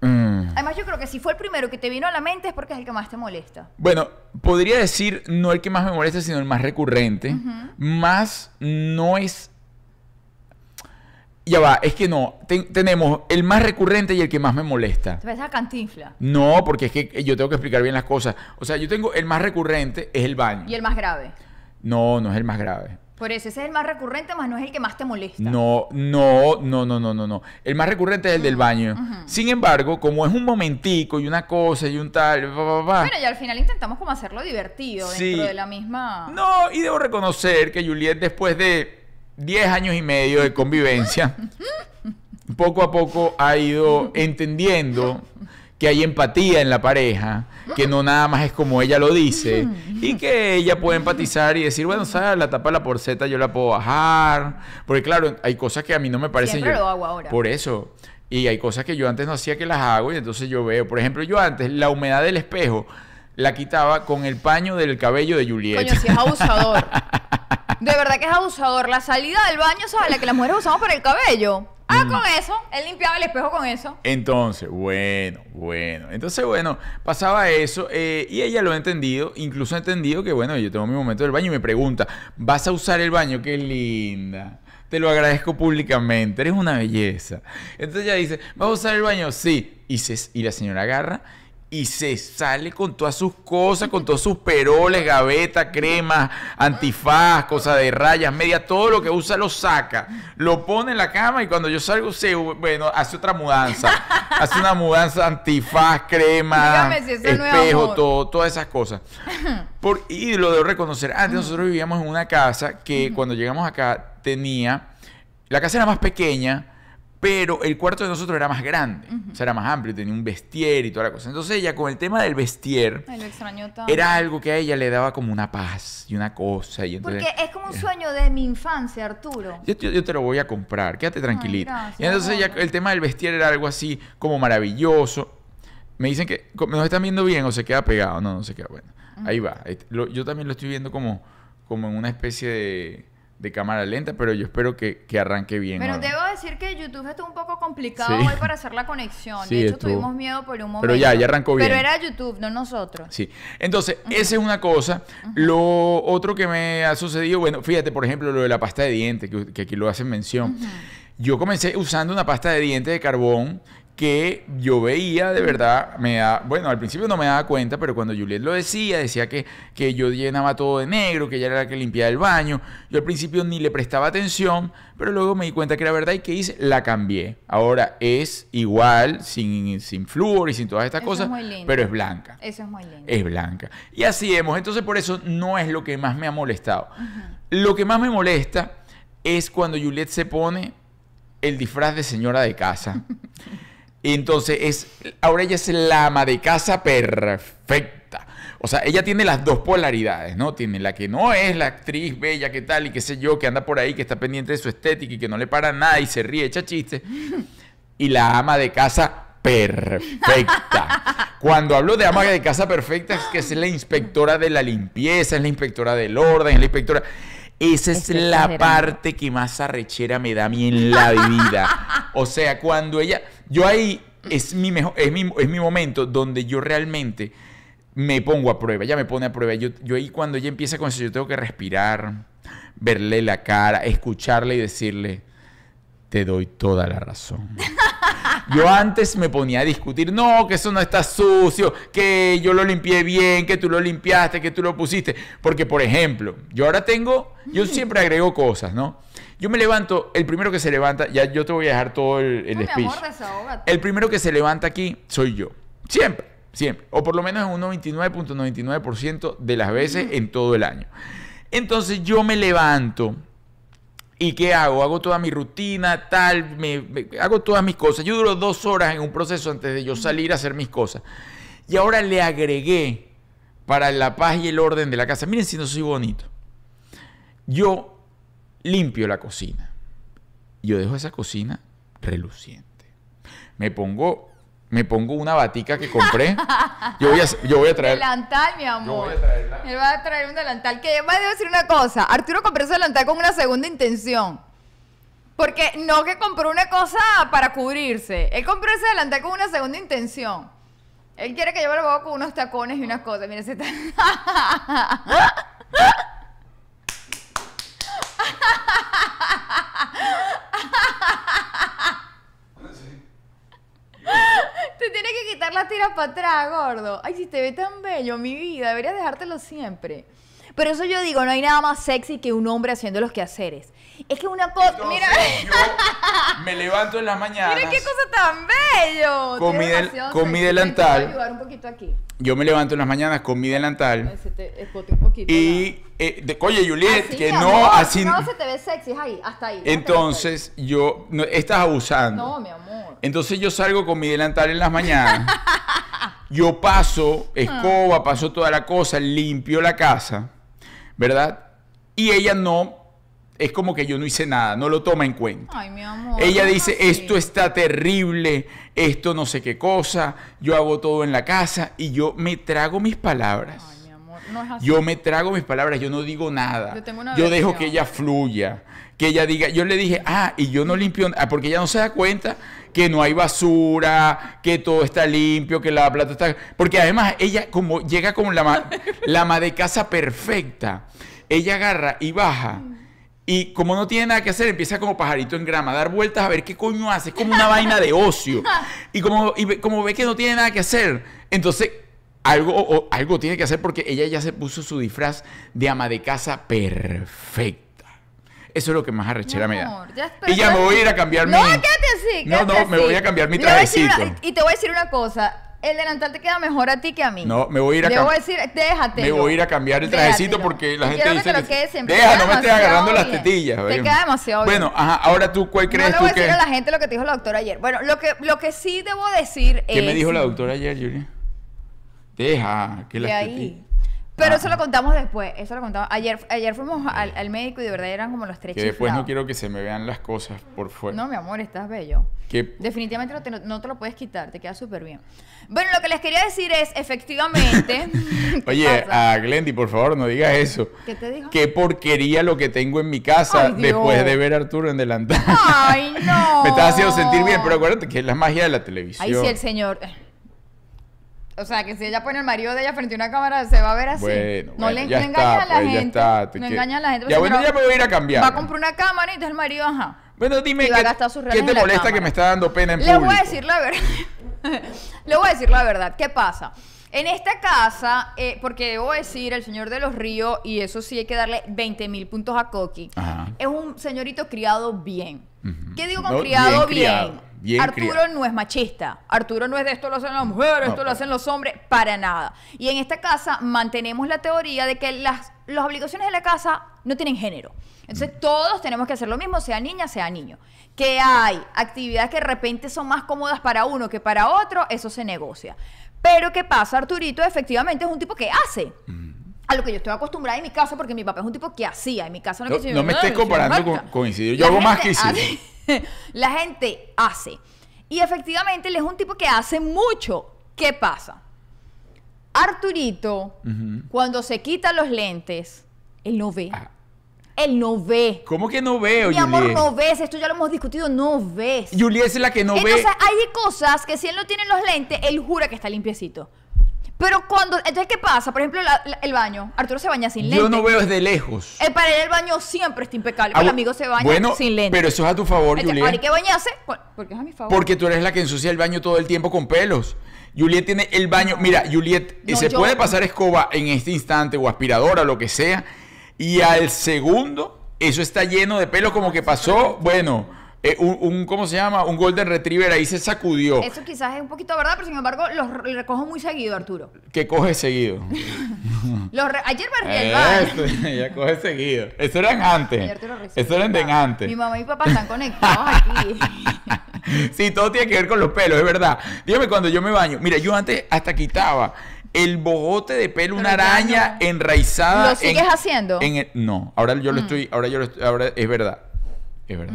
Speaker 1: Mm.
Speaker 2: Además, yo creo que si fue el primero que te vino a la mente es porque es el que más te molesta.
Speaker 1: Bueno, podría decir no el que más me molesta, sino el más recurrente. Más no es. Ya va, es que no. Ten- tenemos el más recurrente y el que más me molesta.
Speaker 2: Te ves a cantinfla.
Speaker 1: No, porque es que yo tengo que explicar bien las cosas. O sea, yo tengo el más recurrente, es el baño.
Speaker 2: Y el más grave.
Speaker 1: No, no es el más grave.
Speaker 2: Por eso, ese es el más recurrente, más no es el que más te molesta.
Speaker 1: No, no, no, no, no, no, no. El más recurrente es el del baño. Sin embargo, como es un momentico y una cosa y un tal, pa, pa, pa,
Speaker 2: Bueno, y al final intentamos como hacerlo divertido
Speaker 1: Sí.
Speaker 2: dentro de la misma...
Speaker 1: No, y debo reconocer que Juliet, después de 10 años y medio de convivencia, poco a poco ha ido entendiendo que hay empatía en la pareja, que no nada más es como ella lo dice, y que ella puede empatizar y decir, bueno, ¿sabes? La tapa de la porceta yo la puedo bajar, porque claro, hay cosas que a mí no me parecen...
Speaker 2: Siempre
Speaker 1: yo-
Speaker 2: lo hago ahora.
Speaker 1: Por eso. Y hay cosas que yo antes no hacía que las hago y entonces yo veo, por ejemplo, yo antes la humedad del espejo la quitaba con el paño del cabello de Juliet.
Speaker 2: Coño, si es abusador. De verdad que es abusador. La salida del baño, ¿sabes? La que las mujeres usamos para el cabello. Ah,
Speaker 1: Mm.
Speaker 2: con eso. Él limpiaba el espejo con eso.
Speaker 1: Entonces, bueno, bueno. Entonces, bueno, pasaba eso eh, y ella lo ha entendido. Incluso ha entendido que, bueno, yo tengo mi momento del baño y me pregunta, ¿vas a usar el baño? Qué linda. Te lo agradezco públicamente. Eres una belleza. Entonces ella dice, ¿vas a usar el baño? Sí. Y, se, y la señora agarra y se sale con todas sus cosas, con todos sus peroles, gaveta, crema, antifaz, cosa de rayas, media, todo lo que usa lo saca, lo pone en la cama y cuando yo salgo, se, bueno, hace otra mudanza, hace una mudanza antifaz, crema,
Speaker 2: si
Speaker 1: espejo, todo, todas esas cosas. Por, y lo debo reconocer, antes nosotros vivíamos en una casa que cuando llegamos acá tenía la casa era más pequeña, pero el cuarto de nosotros era más grande, o sea, era más amplio, tenía un vestier y toda la cosa. Entonces ella con el tema del vestier
Speaker 2: Ay, lo extraño tanto.
Speaker 1: era algo que a ella le daba como una paz y una cosa. Y entonces,
Speaker 2: Porque es como un sueño de mi infancia, Arturo.
Speaker 1: yo, yo- yo te lo voy a comprar, quédate tranquilita.
Speaker 2: gracias,
Speaker 1: y entonces ya
Speaker 2: amor.
Speaker 1: el tema del vestir era algo así como maravilloso. Me dicen que nos están viendo bien o se queda pegado. No, no se queda bueno. Ahí va. Ahí- yo también lo estoy viendo como, como en una especie de, de cámara lenta, pero yo espero que, que arranque bien.
Speaker 2: Pero
Speaker 1: ahora.
Speaker 2: debo decir que YouTube estuvo un poco complicado
Speaker 1: Sí.
Speaker 2: hoy para hacer la conexión.
Speaker 1: Sí,
Speaker 2: de hecho,
Speaker 1: estuvo.
Speaker 2: tuvimos miedo por un momento.
Speaker 1: Pero ya, ya arrancó bien.
Speaker 2: Pero era YouTube, no nosotros.
Speaker 1: Sí. Entonces, esa es una cosa. Lo otro que me ha sucedido, bueno, fíjate, por ejemplo, lo de la pasta de dientes, que, que aquí lo hacen mención. Yo comencé usando una pasta de dientes de carbón que yo veía de verdad, me da, bueno, al principio no me daba cuenta, pero cuando Juliet lo decía, decía que, que yo llenaba todo de negro, que ella era la que limpiaba el baño. Yo al principio ni le prestaba atención, pero luego me di cuenta que era verdad y que hice, la cambié. Ahora es igual, sin, sin flúor y sin todas estas
Speaker 2: Eso es
Speaker 1: cosas,
Speaker 2: muy lindo.
Speaker 1: pero es blanca
Speaker 2: Eso es muy lindo.
Speaker 1: es blanca. Y así hemos. Entonces, por eso no es lo que más me ha molestado. Lo que más me molesta es cuando Juliet se pone el disfraz de señora de casa. Y entonces es. Ahora ella es la ama de casa perfecta. O sea, ella tiene las dos polaridades, ¿no? Tiene la que no es la actriz bella, que tal, y qué sé yo, que anda por ahí, que está pendiente de su estética y que no le para nada y se ríe, echa chistes y la ama de casa perfecta. Cuando hablo de ama de casa perfecta es que es la inspectora de la limpieza, es la inspectora del orden, es la inspectora... Esa es
Speaker 2: Estoy
Speaker 1: la parte que más arrechera me da a mí en la vida. O sea, cuando ella... Yo ahí es mi, mejor, es mi, es mi momento donde yo realmente me pongo a prueba, ella me pone a prueba. Yo, yo ahí cuando ella empieza con eso, yo tengo que respirar, verle la cara, escucharle y decirle, te doy toda la razón. Yo antes me ponía a discutir, no, que eso no está sucio, que yo lo limpié bien, que tú lo limpiaste, que tú lo pusiste. Porque, por ejemplo, yo ahora tengo, yo siempre agrego cosas, ¿no? Yo me levanto, el primero que se levanta, ya yo te voy a dejar todo el, el
Speaker 2: No, mi
Speaker 1: speech.
Speaker 2: amor, desahógate.
Speaker 1: El primero que se levanta aquí soy yo. Siempre, siempre. O por lo menos en un 99.99% de las veces en todo el año. Entonces yo me levanto. ¿Y qué hago? Hago toda mi rutina, tal, me, me- hago todas mis cosas. Yo duro dos horas en un proceso antes de yo salir a hacer mis cosas. Y ahora le agregué para la paz y el orden de la casa. Miren si no soy bonito. Yo limpio la cocina. Yo dejo esa cocina reluciente. Me pongo, me pongo una batica que compré. Yo voy a, yo voy a traer.
Speaker 2: Delantal, mi amor.
Speaker 1: voy a traerla.
Speaker 2: Él va a traer un delantal. Que además debo decir una cosa. Arturo compró ese delantal con una segunda intención. Porque no que compró una cosa para cubrirse. Él compró ese delantal con una segunda intención. Él quiere que yo me lo ponga con unos tacones y unas cosas. Mira, ese está... Te tienes que quitar las tiras para atrás, gordo. Ay, si te ve tan bello, mi vida, deberías dejártelo siempre. Pero eso yo digo, no hay nada más sexy que un hombre haciendo los quehaceres. Es que una cosa,
Speaker 1: Entonces,
Speaker 2: mira,
Speaker 1: yo me levanto en las mañanas.
Speaker 2: mira qué cosa tan bello.
Speaker 1: Con mi del- con delantal.
Speaker 2: Te ayudar un poquito aquí.
Speaker 1: Yo me levanto en las mañanas con mi delantal.
Speaker 2: Se te un poquito.
Speaker 1: Y, eh, de, oye, Juliet,
Speaker 2: Así,
Speaker 1: que no,
Speaker 2: amor,
Speaker 1: así.
Speaker 2: No se te ve sexy, es ahí, hasta ahí.
Speaker 1: Entonces, yo. No, estás abusando.
Speaker 2: No, mi amor.
Speaker 1: Entonces yo salgo con mi delantal en las mañanas. Yo paso escoba, paso toda la cosa, limpio la casa, ¿verdad? Y ella no, es como que yo no hice nada, no lo toma en cuenta.
Speaker 2: Ay, mi amor.
Speaker 1: Ella
Speaker 2: ¿cómo
Speaker 1: dice,
Speaker 2: así?
Speaker 1: esto está terrible, esto no sé qué cosa, yo hago todo en la casa y yo me trago mis palabras.
Speaker 2: Ay, mi amor, no es así.
Speaker 1: Yo me trago mis palabras, yo no digo nada.
Speaker 2: Yo tengo una
Speaker 1: Yo dejo que ella fluya, que ella diga, yo le dije, ah, y yo no limpio, ah, porque ella no se da cuenta que no hay basura, que todo está limpio, que la plata está... Porque además ella como llega como la, ma- la ama de casa perfecta, ella agarra y baja. Y como no tiene nada que hacer, empieza como pajarito en grama, a dar vueltas a ver qué coño hace. Es como una vaina de ocio. Y como, y ve- como ve que no tiene nada que hacer, entonces algo, o- algo tiene que hacer porque ella ya se puso su disfraz de ama de casa perfecta. Eso es lo que más arrechera
Speaker 2: Mi
Speaker 1: me da.
Speaker 2: ya-
Speaker 1: y ya me voy a ir a cambiar
Speaker 2: No,
Speaker 1: mi...
Speaker 2: quédate así.
Speaker 1: No,
Speaker 2: quédate
Speaker 1: no, me
Speaker 2: así.
Speaker 1: voy a cambiar mi trajecito.
Speaker 2: una- y te voy a decir una cosa. El delantal te queda mejor a ti que a mí.
Speaker 1: No, me voy a ir a
Speaker 2: Debo
Speaker 1: cam-
Speaker 2: decir, déjate.
Speaker 1: Me voy a ir a cambiar el trajecito porque la gente dice
Speaker 2: que te
Speaker 1: que...
Speaker 2: lo quedes siempre.
Speaker 1: Deja, no me estés agarrando las tetillas.
Speaker 2: Te queda demasiado bien.
Speaker 1: Bueno, ajá, ahora tú, ¿cuál
Speaker 2: No
Speaker 1: crees
Speaker 2: le
Speaker 1: tú
Speaker 2: voy a
Speaker 1: que...?
Speaker 2: decir a la gente lo que te dijo la doctora ayer. Bueno, lo que, lo que sí debo decir es...
Speaker 1: ¿Qué me dijo la doctora ayer, Julia? Deja, que las tetillas...
Speaker 2: Pero
Speaker 1: Ah.
Speaker 2: eso lo contamos después. Eso lo contamos. Ayer, ayer fuimos al, al médico y de verdad eran como los tres
Speaker 1: Que después no quiero que se me vean las cosas por fuera.
Speaker 2: No, mi amor, estás bello.
Speaker 1: Que-
Speaker 2: Definitivamente no te, no te lo puedes quitar, te queda súper bien. Bueno, lo que les quería decir es, efectivamente... ¿Qué
Speaker 1: Oye,
Speaker 2: pasa?
Speaker 1: a Glendy, por favor, no digas eso.
Speaker 2: ¿Qué te dijo?
Speaker 1: Qué porquería lo que tengo en mi casa
Speaker 2: Ay, Dios.
Speaker 1: después de ver a Arturo en delantal.
Speaker 2: Ay, no.
Speaker 1: me estás haciendo sentir bien, pero acuérdate que es la magia de la televisión.
Speaker 2: Ahí sí el señor... O sea, que si ella pone el marido de ella frente a una cámara, se va a ver así.
Speaker 1: Bueno,
Speaker 2: no
Speaker 1: bueno,
Speaker 2: le,
Speaker 1: ya
Speaker 2: no
Speaker 1: está,
Speaker 2: a la
Speaker 1: pues, ya
Speaker 2: gente.
Speaker 1: está, te
Speaker 2: no
Speaker 1: que-
Speaker 2: engañes a la gente.
Speaker 1: Ya,
Speaker 2: porque
Speaker 1: bueno,
Speaker 2: no-
Speaker 1: ya me voy a ir a cambiar.
Speaker 2: Va a comprar una cámara y entonces el marido, ajá.
Speaker 1: Bueno, dime,
Speaker 2: a
Speaker 1: ¿qué, te molesta que me está dando pena en público?
Speaker 2: voy a decir la verdad. Les voy a decir la verdad. ¿Qué pasa? En esta casa, eh, porque debo decir, el señor de los ríos, y eso sí hay que darle 20 mil puntos a Coqui,
Speaker 1: Ajá.
Speaker 2: es un señorito criado bien. ¿Qué digo con
Speaker 1: No,
Speaker 2: criado
Speaker 1: bien
Speaker 2: bien?
Speaker 1: criado, bien
Speaker 2: Arturo
Speaker 1: criado.
Speaker 2: no es machista. Arturo no es de esto lo hacen las mujeres,
Speaker 1: No,
Speaker 2: esto lo hacen los hombres, para nada. Y en esta casa mantenemos la teoría de que las, las obligaciones de la casa no tienen género. Entonces
Speaker 1: Mm.
Speaker 2: todos tenemos que hacer lo mismo, sea niña, sea niño. Que hay actividades que de repente son más cómodas para uno que para otro, eso se negocia. Pero ¿qué pasa? Arturito efectivamente es un tipo que hace.
Speaker 1: Mm.
Speaker 2: A lo que yo estoy acostumbrada en mi casa, porque mi papá es un tipo que hacía. En mi casa no,
Speaker 1: No-
Speaker 2: que se-
Speaker 1: no me estés comparando con- Isidro. Yo
Speaker 2: La
Speaker 1: hago más que
Speaker 2: hace- la gente hace. Y efectivamente él es un tipo que hace mucho. ¿Qué pasa? Arturito, cuando se quita los lentes, él no ve.
Speaker 1: Ah,
Speaker 2: Él no ve.
Speaker 1: ¿Cómo que no veo,
Speaker 2: Mi amor, no ves. Esto ya lo hemos discutido. No ves.
Speaker 1: Juliet es la que no
Speaker 2: Entonces
Speaker 1: ve.
Speaker 2: hay cosas que si él no tiene los lentes, él jura que está limpiecito. Pero cuando... Entonces, ¿qué pasa? Por ejemplo, la- la- el baño. Arturo se baña sin lentes.
Speaker 1: Yo no veo desde lejos.
Speaker 2: El para él el baño siempre está impecable.
Speaker 1: Ah,
Speaker 2: el amigo se baña
Speaker 1: bueno,
Speaker 2: sin lentes.
Speaker 1: pero eso es a tu favor,
Speaker 2: Entonces,
Speaker 1: Juliet.
Speaker 2: hay que bañarse porque es a mi favor.
Speaker 1: Porque tú eres la que ensucia el baño todo el tiempo con pelos. Juliet tiene el baño. Mira, Juliet,
Speaker 2: No,
Speaker 1: se
Speaker 2: yo-
Speaker 1: puede pasar escoba en este instante o aspiradora o lo que sea. Y al segundo, eso está lleno de pelos como que pasó, bueno, eh, un, un- ¿cómo se llama? Un Golden Retriever ahí se sacudió.
Speaker 2: Eso quizás es un poquito verdad, pero sin embargo los re- recojo muy seguido, Arturo.
Speaker 1: Que coge seguido.
Speaker 2: Los re- Ayer barrí el.
Speaker 1: Eso, ya coge seguido. Eso eran antes.
Speaker 2: Ayer te lo recibí.
Speaker 1: Eso eran de antes.
Speaker 2: Mi mamá y papá están conectados aquí.
Speaker 1: Sí, todo tiene que ver con los pelos, es verdad. Dígame cuando yo me baño. Mira, yo antes hasta quitaba el bojote de pelo, una
Speaker 2: Pero
Speaker 1: araña
Speaker 2: no.
Speaker 1: enraizada.
Speaker 2: ¿Lo sigues
Speaker 1: en-
Speaker 2: haciendo?
Speaker 1: en el- no, ahora yo
Speaker 2: Mm.
Speaker 1: lo estoy, ahora yo lo estoy, ahora es verdad. Es verdad.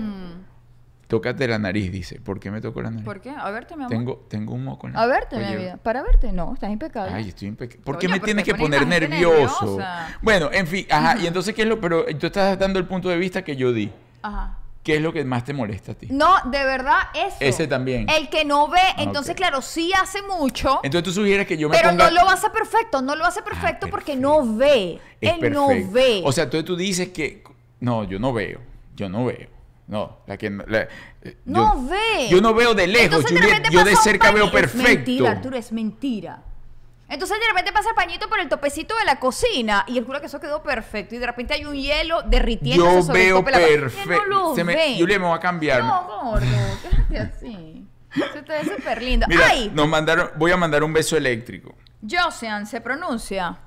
Speaker 1: Tócate la nariz, dice. ¿Por qué me tocó la nariz?
Speaker 2: ¿Por qué? A verte, mi amor.
Speaker 1: Tengo, tengo un moco en la
Speaker 2: A verte, mi
Speaker 1: Oye,
Speaker 2: vida. Para verte. No, estás impecable.
Speaker 1: Ay, estoy impecable. ¿Por qué me tienes que poner nervioso?
Speaker 2: nerviosa.
Speaker 1: Bueno, en fin, ajá. Y entonces, ¿qué es lo? Pero tú estás dando el punto de vista que yo di.
Speaker 2: Ajá.
Speaker 1: ¿Qué es lo que más te molesta a ti?
Speaker 2: No, de verdad, eso.
Speaker 1: Ese también.
Speaker 2: El que no ve, entonces,
Speaker 1: ok.
Speaker 2: claro, sí hace mucho.
Speaker 1: Entonces tú sugieres que yo me
Speaker 2: Pero
Speaker 1: ponga...
Speaker 2: no lo hace perfecto, no lo hace perfecto porque no ve.
Speaker 1: Es
Speaker 2: Él no
Speaker 1: perfecto.
Speaker 2: ve.
Speaker 1: O sea, entonces tú dices que... No, yo no veo. Yo no veo. No, la que... no- la- eh,
Speaker 2: no
Speaker 1: yo,
Speaker 2: ve.
Speaker 1: Yo no veo de lejos,
Speaker 2: Entonces,
Speaker 1: Juliet. Yo de cerca veo perfecto.
Speaker 2: Es mentira, Arturo, es mentira. Entonces de repente pasa el pañito por el topecito de la cocina y él jura que eso quedó perfecto y de repente hay un hielo derritiéndose
Speaker 1: Yo
Speaker 2: sobre el
Speaker 1: veo perfecto.
Speaker 2: No
Speaker 1: Se me-
Speaker 2: ve.
Speaker 1: Juliet, me voy a cambiar.
Speaker 2: No, gordo, quédate así. Se te ve súper lindo.
Speaker 1: Mira,
Speaker 2: ¡Ay!
Speaker 1: nos mandaron... Voy a mandar un beso eléctrico.
Speaker 2: Josean se pronuncia.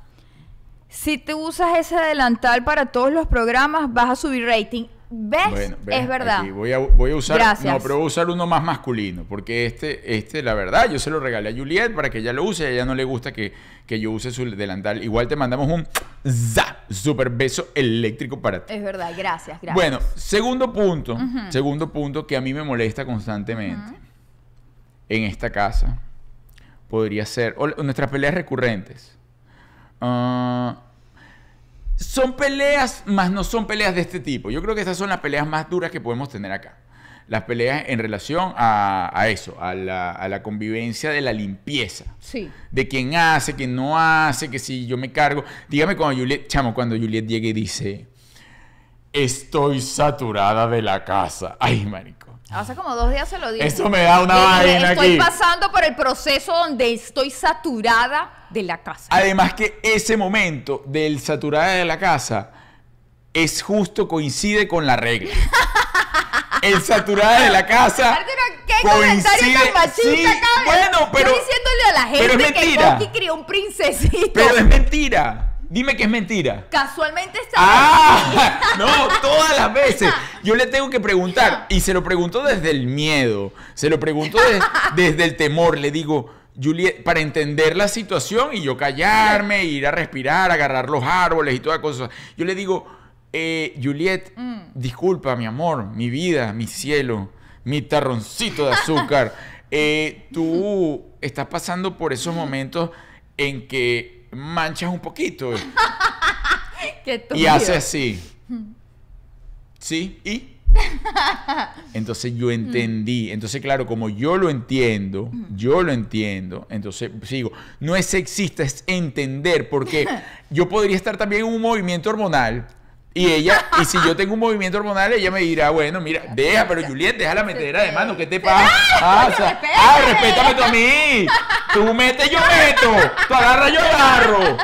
Speaker 2: Si te usas ese delantal para todos los programas, vas a subir rating. ¿Ves?
Speaker 1: Bueno, ves,
Speaker 2: es verdad.
Speaker 1: aquí voy, a, voy a usar,
Speaker 2: Gracias.
Speaker 1: no, pero voy a usar uno más masculino, porque este, este, la verdad, yo se lo regalé a Juliet para que ella lo use, a ella no le gusta que, que yo use su delantal. Igual te mandamos un za, super beso eléctrico para ti.
Speaker 2: Es verdad, gracias, gracias.
Speaker 1: Bueno, segundo punto, segundo punto que a mí me molesta constantemente en esta casa, podría ser, o nuestras peleas recurrentes. Ah, son peleas, más no son peleas de este tipo. Yo creo que estas son las peleas más duras que podemos tener acá. Las peleas en relación a, a eso, a la, a la convivencia de la limpieza.
Speaker 2: Sí.
Speaker 1: De quién hace, quién no hace, que si yo me cargo. Dígame cuando Juliet, chamo, cuando Juliet llegue y dice, estoy saturada de la casa. Ay, marico.
Speaker 2: Hace como dos días se lo dije.
Speaker 1: Eso me da una vaina
Speaker 2: Estoy
Speaker 1: aquí.
Speaker 2: pasando por el proceso donde estoy saturada de la casa.
Speaker 1: Además que ese momento del saturada de la casa es justo, coincide con la regla. El saturada de la casa
Speaker 2: ¿qué
Speaker 1: coincide-
Speaker 2: tan machista,
Speaker 1: sí,
Speaker 2: cabrón?
Speaker 1: bueno, pero-
Speaker 2: Yo diciéndole a la
Speaker 1: pero es
Speaker 2: gente que
Speaker 1: mentira.
Speaker 2: Coqui crió un princesito.
Speaker 1: Pero es mentira. Dime que es mentira.
Speaker 2: Casualmente está
Speaker 1: Ah, no, todas las veces. Yo le tengo que preguntar y se lo pregunto desde el miedo, se lo pregunto de- desde el temor. Le digo, Juliet, para entender la situación y yo callarme, ir a respirar, agarrar los árboles y toda cosa. Yo le digo, eh, Juliet, disculpa, mi amor, mi vida, mi cielo, mi tarroncito de azúcar. eh, tú estás pasando por esos momentos en que manchas un poquito.
Speaker 2: Qué
Speaker 1: Y hace así. Sí, y. Entonces yo entendí. Entonces, claro, como yo lo entiendo, yo lo entiendo, entonces sigo. No es sexista, es entender, porque yo podría estar también en un movimiento hormonal. Y ella, y si yo tengo un movimiento hormonal, ella me dirá, bueno, mira, deja, pero Juliet, deja la metedera de mano, ¿qué te pasa? Ah, o sea,
Speaker 2: respete.
Speaker 1: ah, respétame tú a mí. Tú metes, yo meto. Tú agarras, yo agarro.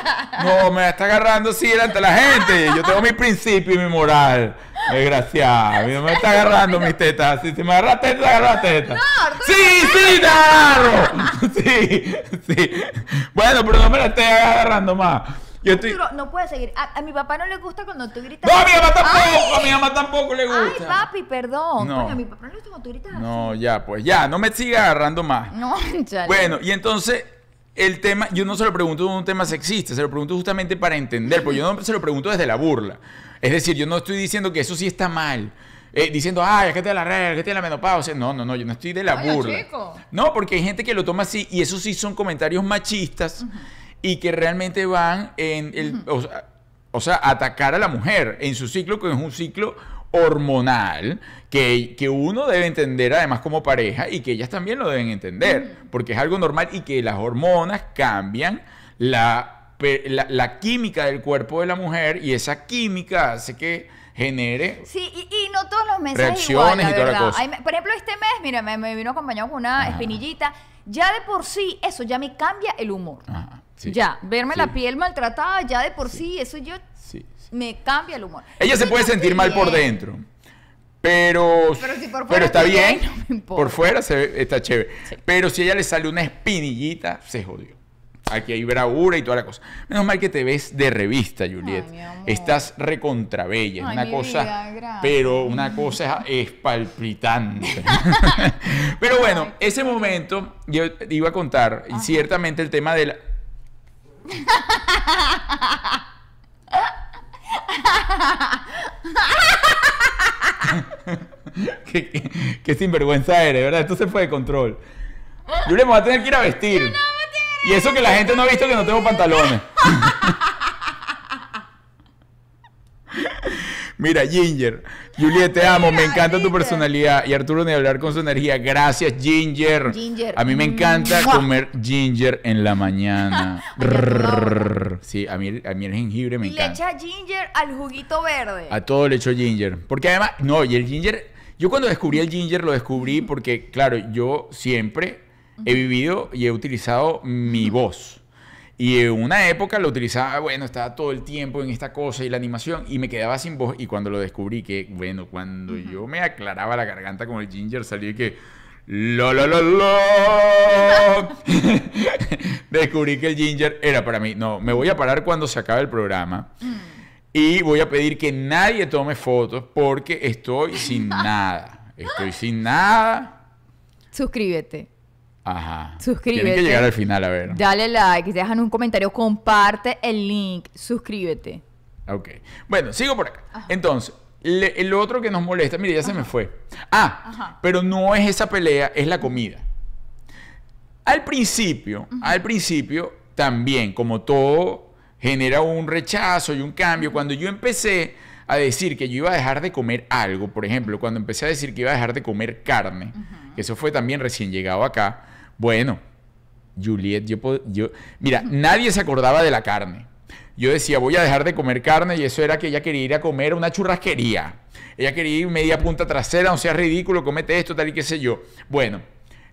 Speaker 1: No, me está agarrando así delante de la gente. Yo tengo mi principio y mi moral. Desgraciado. A mí no me está agarrando mis tetas. Si, si me agarras tetas, agarras tetas.
Speaker 2: Arturo.
Speaker 1: sí, sí, te agarro. Sí, sí. Bueno, pero no me la estés agarrando más. Yo estoy.
Speaker 2: Arturo, no puede seguir. A, a mi papá no le gusta cuando tú gritas.
Speaker 1: No, a mi mamá tampoco.
Speaker 2: Ay,
Speaker 1: A mi mamá tampoco le
Speaker 2: Ay,
Speaker 1: gusta.
Speaker 2: papi, perdón.
Speaker 1: No.
Speaker 2: Coño, a mi papá no le gusta cuando tú gritas
Speaker 1: No, ya, pues ya, no me siga agarrando más.
Speaker 2: No, chale.
Speaker 1: Bueno, y entonces el tema, yo no se lo pregunto de un tema sexista, se lo pregunto justamente para entender, porque yo no se lo pregunto desde la burla. Es decir, yo no estoy diciendo que eso sí está mal. eh, diciendo, ay, es que te la regla, que te la menopausia. No, no, no, yo no estoy de la burla.
Speaker 2: chico.
Speaker 1: No, porque hay gente que lo toma así y esos sí son comentarios machistas y que realmente van en el, o, sea, o sea, atacar a la mujer en su ciclo, que es un ciclo hormonal, que, que uno debe entender además como pareja y que ellas también lo deben entender, porque es algo normal y que las hormonas cambian la, la, la química del cuerpo de la mujer y esa química hace que genere...
Speaker 2: Sí, y, y no todos los meses
Speaker 1: Reacciones
Speaker 2: igual,
Speaker 1: y toda la cosa.
Speaker 2: Por ejemplo, este mes, mira, me, me vino acompañado con una
Speaker 1: Ajá.
Speaker 2: espinillita. Ya de por sí, eso ya me cambia el humor.
Speaker 1: Ajá, sí.
Speaker 2: Ya, verme
Speaker 1: Sí.
Speaker 2: la piel maltratada, ya de por sí, eso yo me cambia el humor.
Speaker 1: Ella se puede sentir mal por dentro. Pero,
Speaker 2: Pero si por
Speaker 1: pero
Speaker 2: fuera
Speaker 1: está
Speaker 2: estoy
Speaker 1: bien.
Speaker 2: no
Speaker 1: por fuera se ve- está chévere. Pero si a ella le sale una espinillita, se jodió. Aquí hay bravura y toda la cosa. Menos mal que te ves de revista, Juliet.
Speaker 2: Ay.
Speaker 1: Estás recontrabella.
Speaker 2: Ay,
Speaker 1: una cosa.
Speaker 2: vida,
Speaker 1: pero una cosa es palpitante. pero bueno, ese momento yo iba a contar, y ciertamente el tema de la. qué, qué- qué sinvergüenza eres, ¿verdad? Esto se fue de control. Yo le voy a tener que ir a vestir. Y eso que la gente no ha visto que no tengo pantalones. Mira, Ginger, Juliet, te amo, me encanta tu personalidad. Y Arturo ni hablar con su energía. Gracias, Ginger.
Speaker 2: Ginger.
Speaker 1: A mí me encanta comer ginger en la mañana. Sí, a mí, a mí el jengibre me
Speaker 2: Y le
Speaker 1: encanta.
Speaker 2: echa ginger al juguito verde.
Speaker 1: A todo le echo ginger. Porque además, no, y el ginger, yo cuando descubrí el ginger lo descubrí porque, claro, yo siempre he vivido y he utilizado mi voz. Y en una época lo utilizaba, bueno, estaba todo el tiempo en esta cosa y la animación y me quedaba sin voz. Y cuando lo descubrí, que, bueno, cuando yo me aclaraba la garganta con el ginger, salí que... Lo, lo, lo, lo. Descubrí que el ginger era para mí. No, me voy a parar cuando se acabe el programa. Y voy a pedir que nadie tome fotos porque estoy sin nada. Estoy sin nada.
Speaker 2: Suscríbete.
Speaker 1: Ajá.
Speaker 2: Suscríbete.
Speaker 1: Tienen que llegar al final, a ver.
Speaker 2: Dale like, dejan un comentario, comparte el link, suscríbete.
Speaker 1: Ok. Bueno, sigo por acá. Entonces, le- el otro que nos molesta, mire, ya se me fue. Ah,
Speaker 2: Ajá.
Speaker 1: pero no es esa pelea, es la comida. Al principio, al principio, también, como todo, genera un rechazo y un cambio. Cuando yo empecé a decir que yo iba a dejar de comer algo, por ejemplo, cuando empecé a decir que iba a dejar de comer carne, que eso fue también recién llegado acá, bueno, Juliet, yo, yo, mira, nadie se acordaba de la carne. Yo decía, voy a dejar de comer carne y eso era que ella quería ir a comer una churrasquería. Ella quería ir media punta trasera, no sea ridículo, comete esto, tal y qué sé yo. Bueno,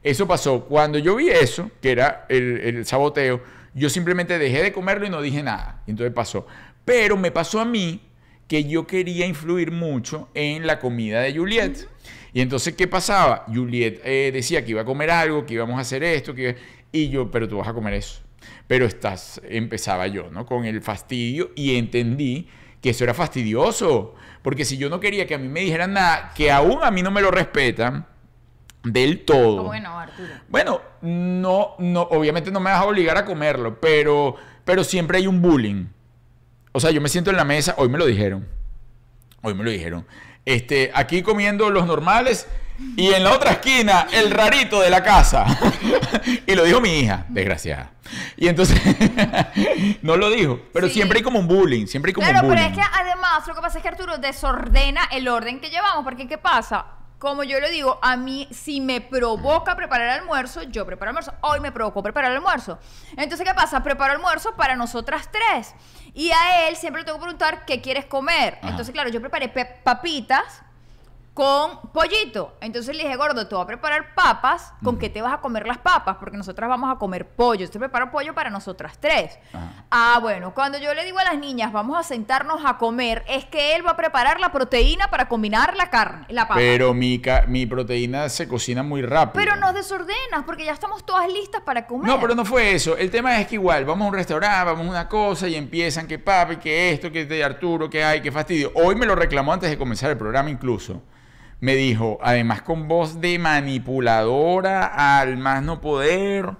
Speaker 1: eso pasó. Cuando yo vi eso, que era el, el saboteo, yo simplemente dejé de comerlo y no dije nada. Entonces pasó. Pero me pasó a mí que yo quería influir mucho en la comida de Juliet. Y entonces, ¿qué pasaba? Juliet eh, decía que iba a comer algo, que íbamos a hacer esto, que... y yo, pero tú vas a comer eso. Pero estás, empezaba yo, ¿no? Con el fastidio y entendí que eso era fastidioso. Porque si yo no quería que a mí me dijeran nada, que aún a mí no me lo respetan del todo.
Speaker 2: Bueno, Arturo.
Speaker 1: Bueno, no, no, obviamente no me vas a obligar a comerlo, pero, pero siempre hay un bullying. O sea, yo me siento en la mesa, hoy me lo dijeron. Hoy me lo dijeron. Este, aquí comiendo los normales y en la otra esquina el rarito de la casa. y lo dijo mi hija, desgraciada. Y entonces no lo dijo, pero
Speaker 2: Sí.
Speaker 1: siempre hay como un bullying, siempre hay como
Speaker 2: Claro,
Speaker 1: un
Speaker 2: pero
Speaker 1: bullying.
Speaker 2: es que además lo que pasa es que Arturo desordena el orden que llevamos, porque ¿qué pasa? Como yo le digo, a mí si me provoca preparar el almuerzo, yo preparo el almuerzo. Hoy me provocó preparar el almuerzo. Entonces, ¿qué pasa? Preparo almuerzo para nosotras tres. Y a él siempre le tengo que preguntar qué quieres comer.
Speaker 1: Ajá.
Speaker 2: Entonces, claro, yo preparé papitas con pollito. Entonces le dije, gordo, te voy a preparar papas. ¿Con qué te vas a comer las papas? Porque nosotras vamos a comer pollo. Yo te preparo pollo para nosotras tres.
Speaker 1: Ajá.
Speaker 2: Ah, bueno, cuando yo le digo a las niñas, vamos a sentarnos a comer, es que él va a preparar la proteína para combinar la carne, la papa.
Speaker 1: Pero mi, mi proteína se cocina muy rápido.
Speaker 2: Pero nos desordenas porque ya estamos todas listas para comer.
Speaker 1: No, pero no fue eso. El tema es que igual, vamos a un restaurante, vamos a una cosa y empiezan que papi, que esto, que de Arturo, que hay, que fastidio. Hoy me lo reclamó antes de comenzar el programa incluso. Me dijo, además con voz de manipuladora al más no poder,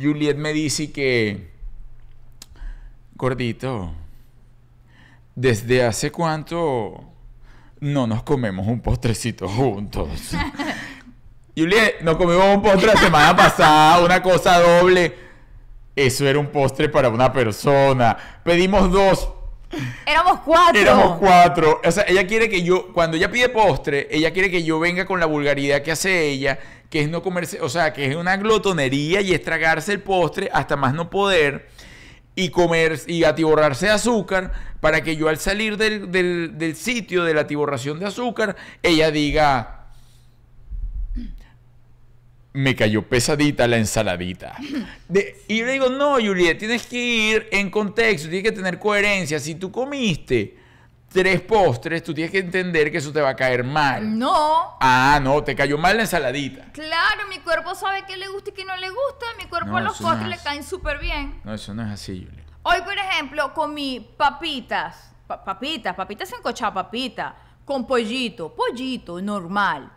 Speaker 1: Juliet me dice que, gordito, ¿desde hace cuánto no nos comemos un postrecito juntos? Juliet, nos comimos un postre la semana pasada, una cosa doble. Eso era un postre para una persona. Pedimos dos,
Speaker 2: Éramos cuatro.
Speaker 1: éramos cuatro. O sea, ella quiere que yo, cuando ella pide postre, ella quiere que yo venga con la vulgaridad que hace ella, que es no comerse, o sea, que es una glotonería y es tragarse el postre hasta más no poder y comer y atiborrarse de azúcar para que yo al salir del, del- del sitio de la atiborración de azúcar, ella diga, me cayó pesadita la ensaladita. De- y le digo, no, Juliet, tienes que ir en contexto, tienes que tener coherencia. Si tú comiste tres postres, tú tienes que entender que eso te va a caer mal.
Speaker 2: No.
Speaker 1: Ah, no, te cayó mal la ensaladita.
Speaker 2: Claro, mi cuerpo sabe qué le gusta y qué no le gusta. Mi cuerpo
Speaker 1: No,
Speaker 2: a los
Speaker 1: no
Speaker 2: postres
Speaker 1: es
Speaker 2: le caen súper bien.
Speaker 1: No, eso no es así, Juliet.
Speaker 2: Hoy, por ejemplo, comí papitas, pa- papitas, papitas en cochá, papita, con pollito, pollito normal.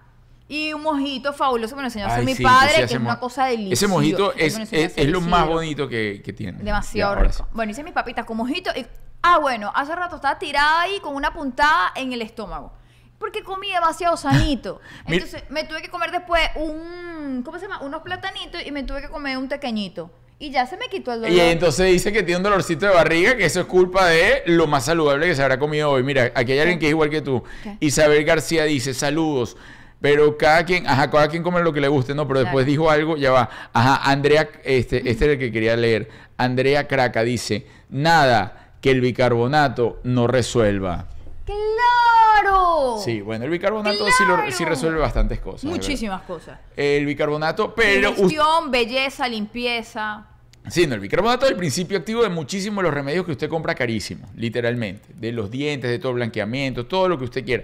Speaker 2: Y un mojito fabuloso que me enseñó a hacer mi
Speaker 1: sí,
Speaker 2: padre, que es una cosa deliciosa.
Speaker 1: Ese mojito es, es, es lo más bonito que, que tiene.
Speaker 2: Demasiado
Speaker 1: Ya,
Speaker 2: rico.
Speaker 1: sí.
Speaker 2: Bueno, hice mis papitas con mojito y... Ah, bueno, hace rato estaba tirada ahí con una puntada en el estómago. Porque comí demasiado sanito. Entonces me tuve que comer después un... ¿Cómo se llama? Unos platanitos y me tuve que comer un tequeñito. Y ya se me quitó el dolor.
Speaker 1: Y entonces dice que tiene un dolorcito de barriga, que eso es culpa de lo más saludable que se habrá comido hoy. Mira, aquí hay alguien que es igual que tú.
Speaker 2: ¿Qué?
Speaker 1: Isabel García dice, saludos. Pero cada quien, ajá, cada quien come lo que le guste, ¿no? Pero después
Speaker 2: Claro.
Speaker 1: dijo algo, ya va. Ajá, Andrea, este, este es el que quería leer. Andrea Craca dice, nada que el bicarbonato no resuelva.
Speaker 2: ¡Claro!
Speaker 1: Sí, bueno, el bicarbonato sí, lo- sí
Speaker 2: ¡Claro!
Speaker 1: resuelve bastantes cosas.
Speaker 2: Muchísimas cosas.
Speaker 1: El bicarbonato, pero...
Speaker 2: Digestión, belleza, limpieza.
Speaker 1: Sí, no, el bicarbonato es el principio activo de muchísimos de los remedios que usted compra carísimos, literalmente. De los dientes, de todo el blanqueamiento, todo lo que usted quiera.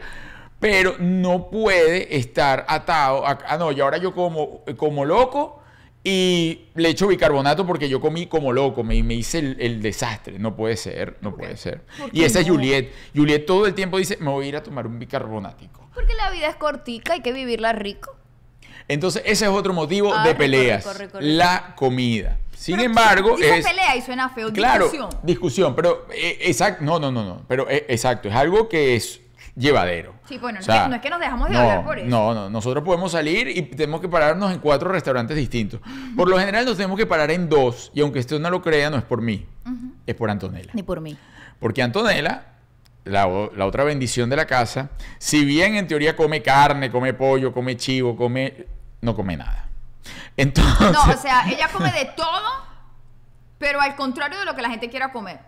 Speaker 1: Pero no puede estar atado a, ah, no, y ahora yo como, como loco y le echo bicarbonato porque yo comí como loco, me, me hice el, el desastre. No puede ser, no puede ser.
Speaker 2: ¿Por
Speaker 1: Y esa es? Juliet. Juliet todo el tiempo dice, me voy a ir a tomar un bicarbonático.
Speaker 2: Porque la vida es cortica, hay que vivirla rico.
Speaker 1: Entonces, ese es otro motivo
Speaker 2: Ah,
Speaker 1: de
Speaker 2: rico,
Speaker 1: peleas.
Speaker 2: rico, rico, rico.
Speaker 1: La comida. Sin
Speaker 2: Pero
Speaker 1: embargo,
Speaker 2: dice
Speaker 1: es...
Speaker 2: pelea y suena feo.
Speaker 1: Claro,
Speaker 2: Discusión.
Speaker 1: discusión, pero eh, exacto, no, no, no, no, pero eh, exacto, es algo que es llevadero.
Speaker 2: Sí, bueno,
Speaker 1: O
Speaker 2: no
Speaker 1: sea,
Speaker 2: es que- no es que nos dejamos de
Speaker 1: no,
Speaker 2: hablar por eso.
Speaker 1: No, no, nosotros podemos salir y tenemos que pararnos en cuatro restaurantes distintos. Por lo general nos tenemos que parar en dos, y aunque usted no lo crea, no es por mí, es por Antonella.
Speaker 2: Ni por mí.
Speaker 1: Porque Antonella, la, la otra bendición de la casa, si bien en teoría come carne, come pollo, come chivo, come... no come nada. Entonces...
Speaker 2: No, o sea, ella come de todo, pero al contrario de lo que la gente quiera comer.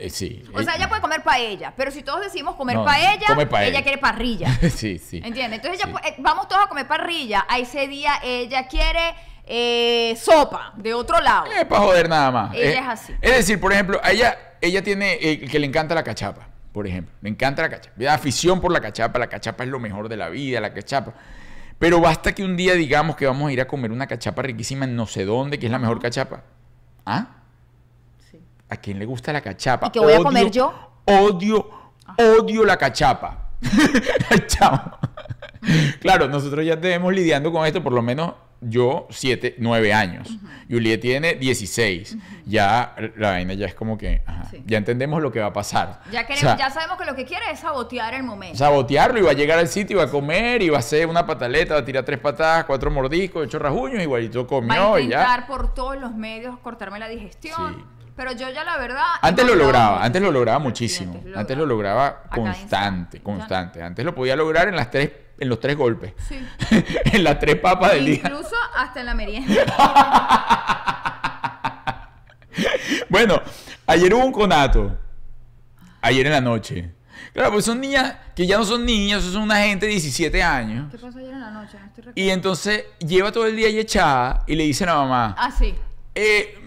Speaker 1: Eh, sí.
Speaker 2: O sea, ella puede comer paella, pero si todos decimos comer
Speaker 1: No,
Speaker 2: paella,
Speaker 1: come paella.
Speaker 2: ella quiere parrilla.
Speaker 1: sí, sí.
Speaker 2: ¿Entiendes? Entonces ella
Speaker 1: Sí.
Speaker 2: eh, vamos todos a comer parrilla. A ese día ella quiere eh, sopa de otro lado.
Speaker 1: Es para joder nada más.
Speaker 2: Ella es así.
Speaker 1: Es decir, por ejemplo, a ella, ella tiene eh, que le encanta la cachapa. por ejemplo. Me encanta la cachapa. Me da afición por la cachapa. La cachapa es lo mejor de la vida, la cachapa. Pero basta que un día digamos que vamos a ir a comer una cachapa riquísima en no sé dónde, que es la mejor cachapa. ¿Ah? ¿A quién le gusta la cachapa?
Speaker 2: ¿Y qué voy a comer yo?
Speaker 1: Odio, odio la cachapa. Chao. claro, nosotros ya tenemos lidiando con esto por lo menos yo 7, 9 años. Juliet tiene 16. Ya la vaina ya es como que ajá,
Speaker 2: Sí.
Speaker 1: ya entendemos lo que va a pasar.
Speaker 2: Ya,
Speaker 1: O
Speaker 2: queremos,
Speaker 1: sea,
Speaker 2: ya sabemos que lo que quiere es sabotear el momento.
Speaker 1: sabotearlo y va a llegar al sitio y va a comer y va a hacer una pataleta, va a tirar tres patadas, cuatro mordiscos, ocho rajuños, igualito
Speaker 2: Va
Speaker 1: comió
Speaker 2: a
Speaker 1: y
Speaker 2: intentar
Speaker 1: ya.
Speaker 2: por todos los medios cortarme la digestión.
Speaker 1: Sí.
Speaker 2: Pero yo ya la verdad...
Speaker 1: Antes lo lograba, antes lo lograba muchísimo.
Speaker 2: antes lo
Speaker 1: Antes lo lograba constante, constante. Antes lo podía lograr en las tres, en los tres golpes.
Speaker 2: Sí.
Speaker 1: en las tres papas del día.
Speaker 2: Incluso hasta en la merienda.
Speaker 1: Bueno, ayer hubo un conato. Ayer en la noche. Claro, pues son niñas que ya no son niñas, son una gente de 17 años.
Speaker 2: ¿Qué pasó ayer en la noche? No estoy recordando.
Speaker 1: Y entonces lleva todo el día ahí echada y le dice a la mamá,
Speaker 2: Ah, sí.
Speaker 1: eh,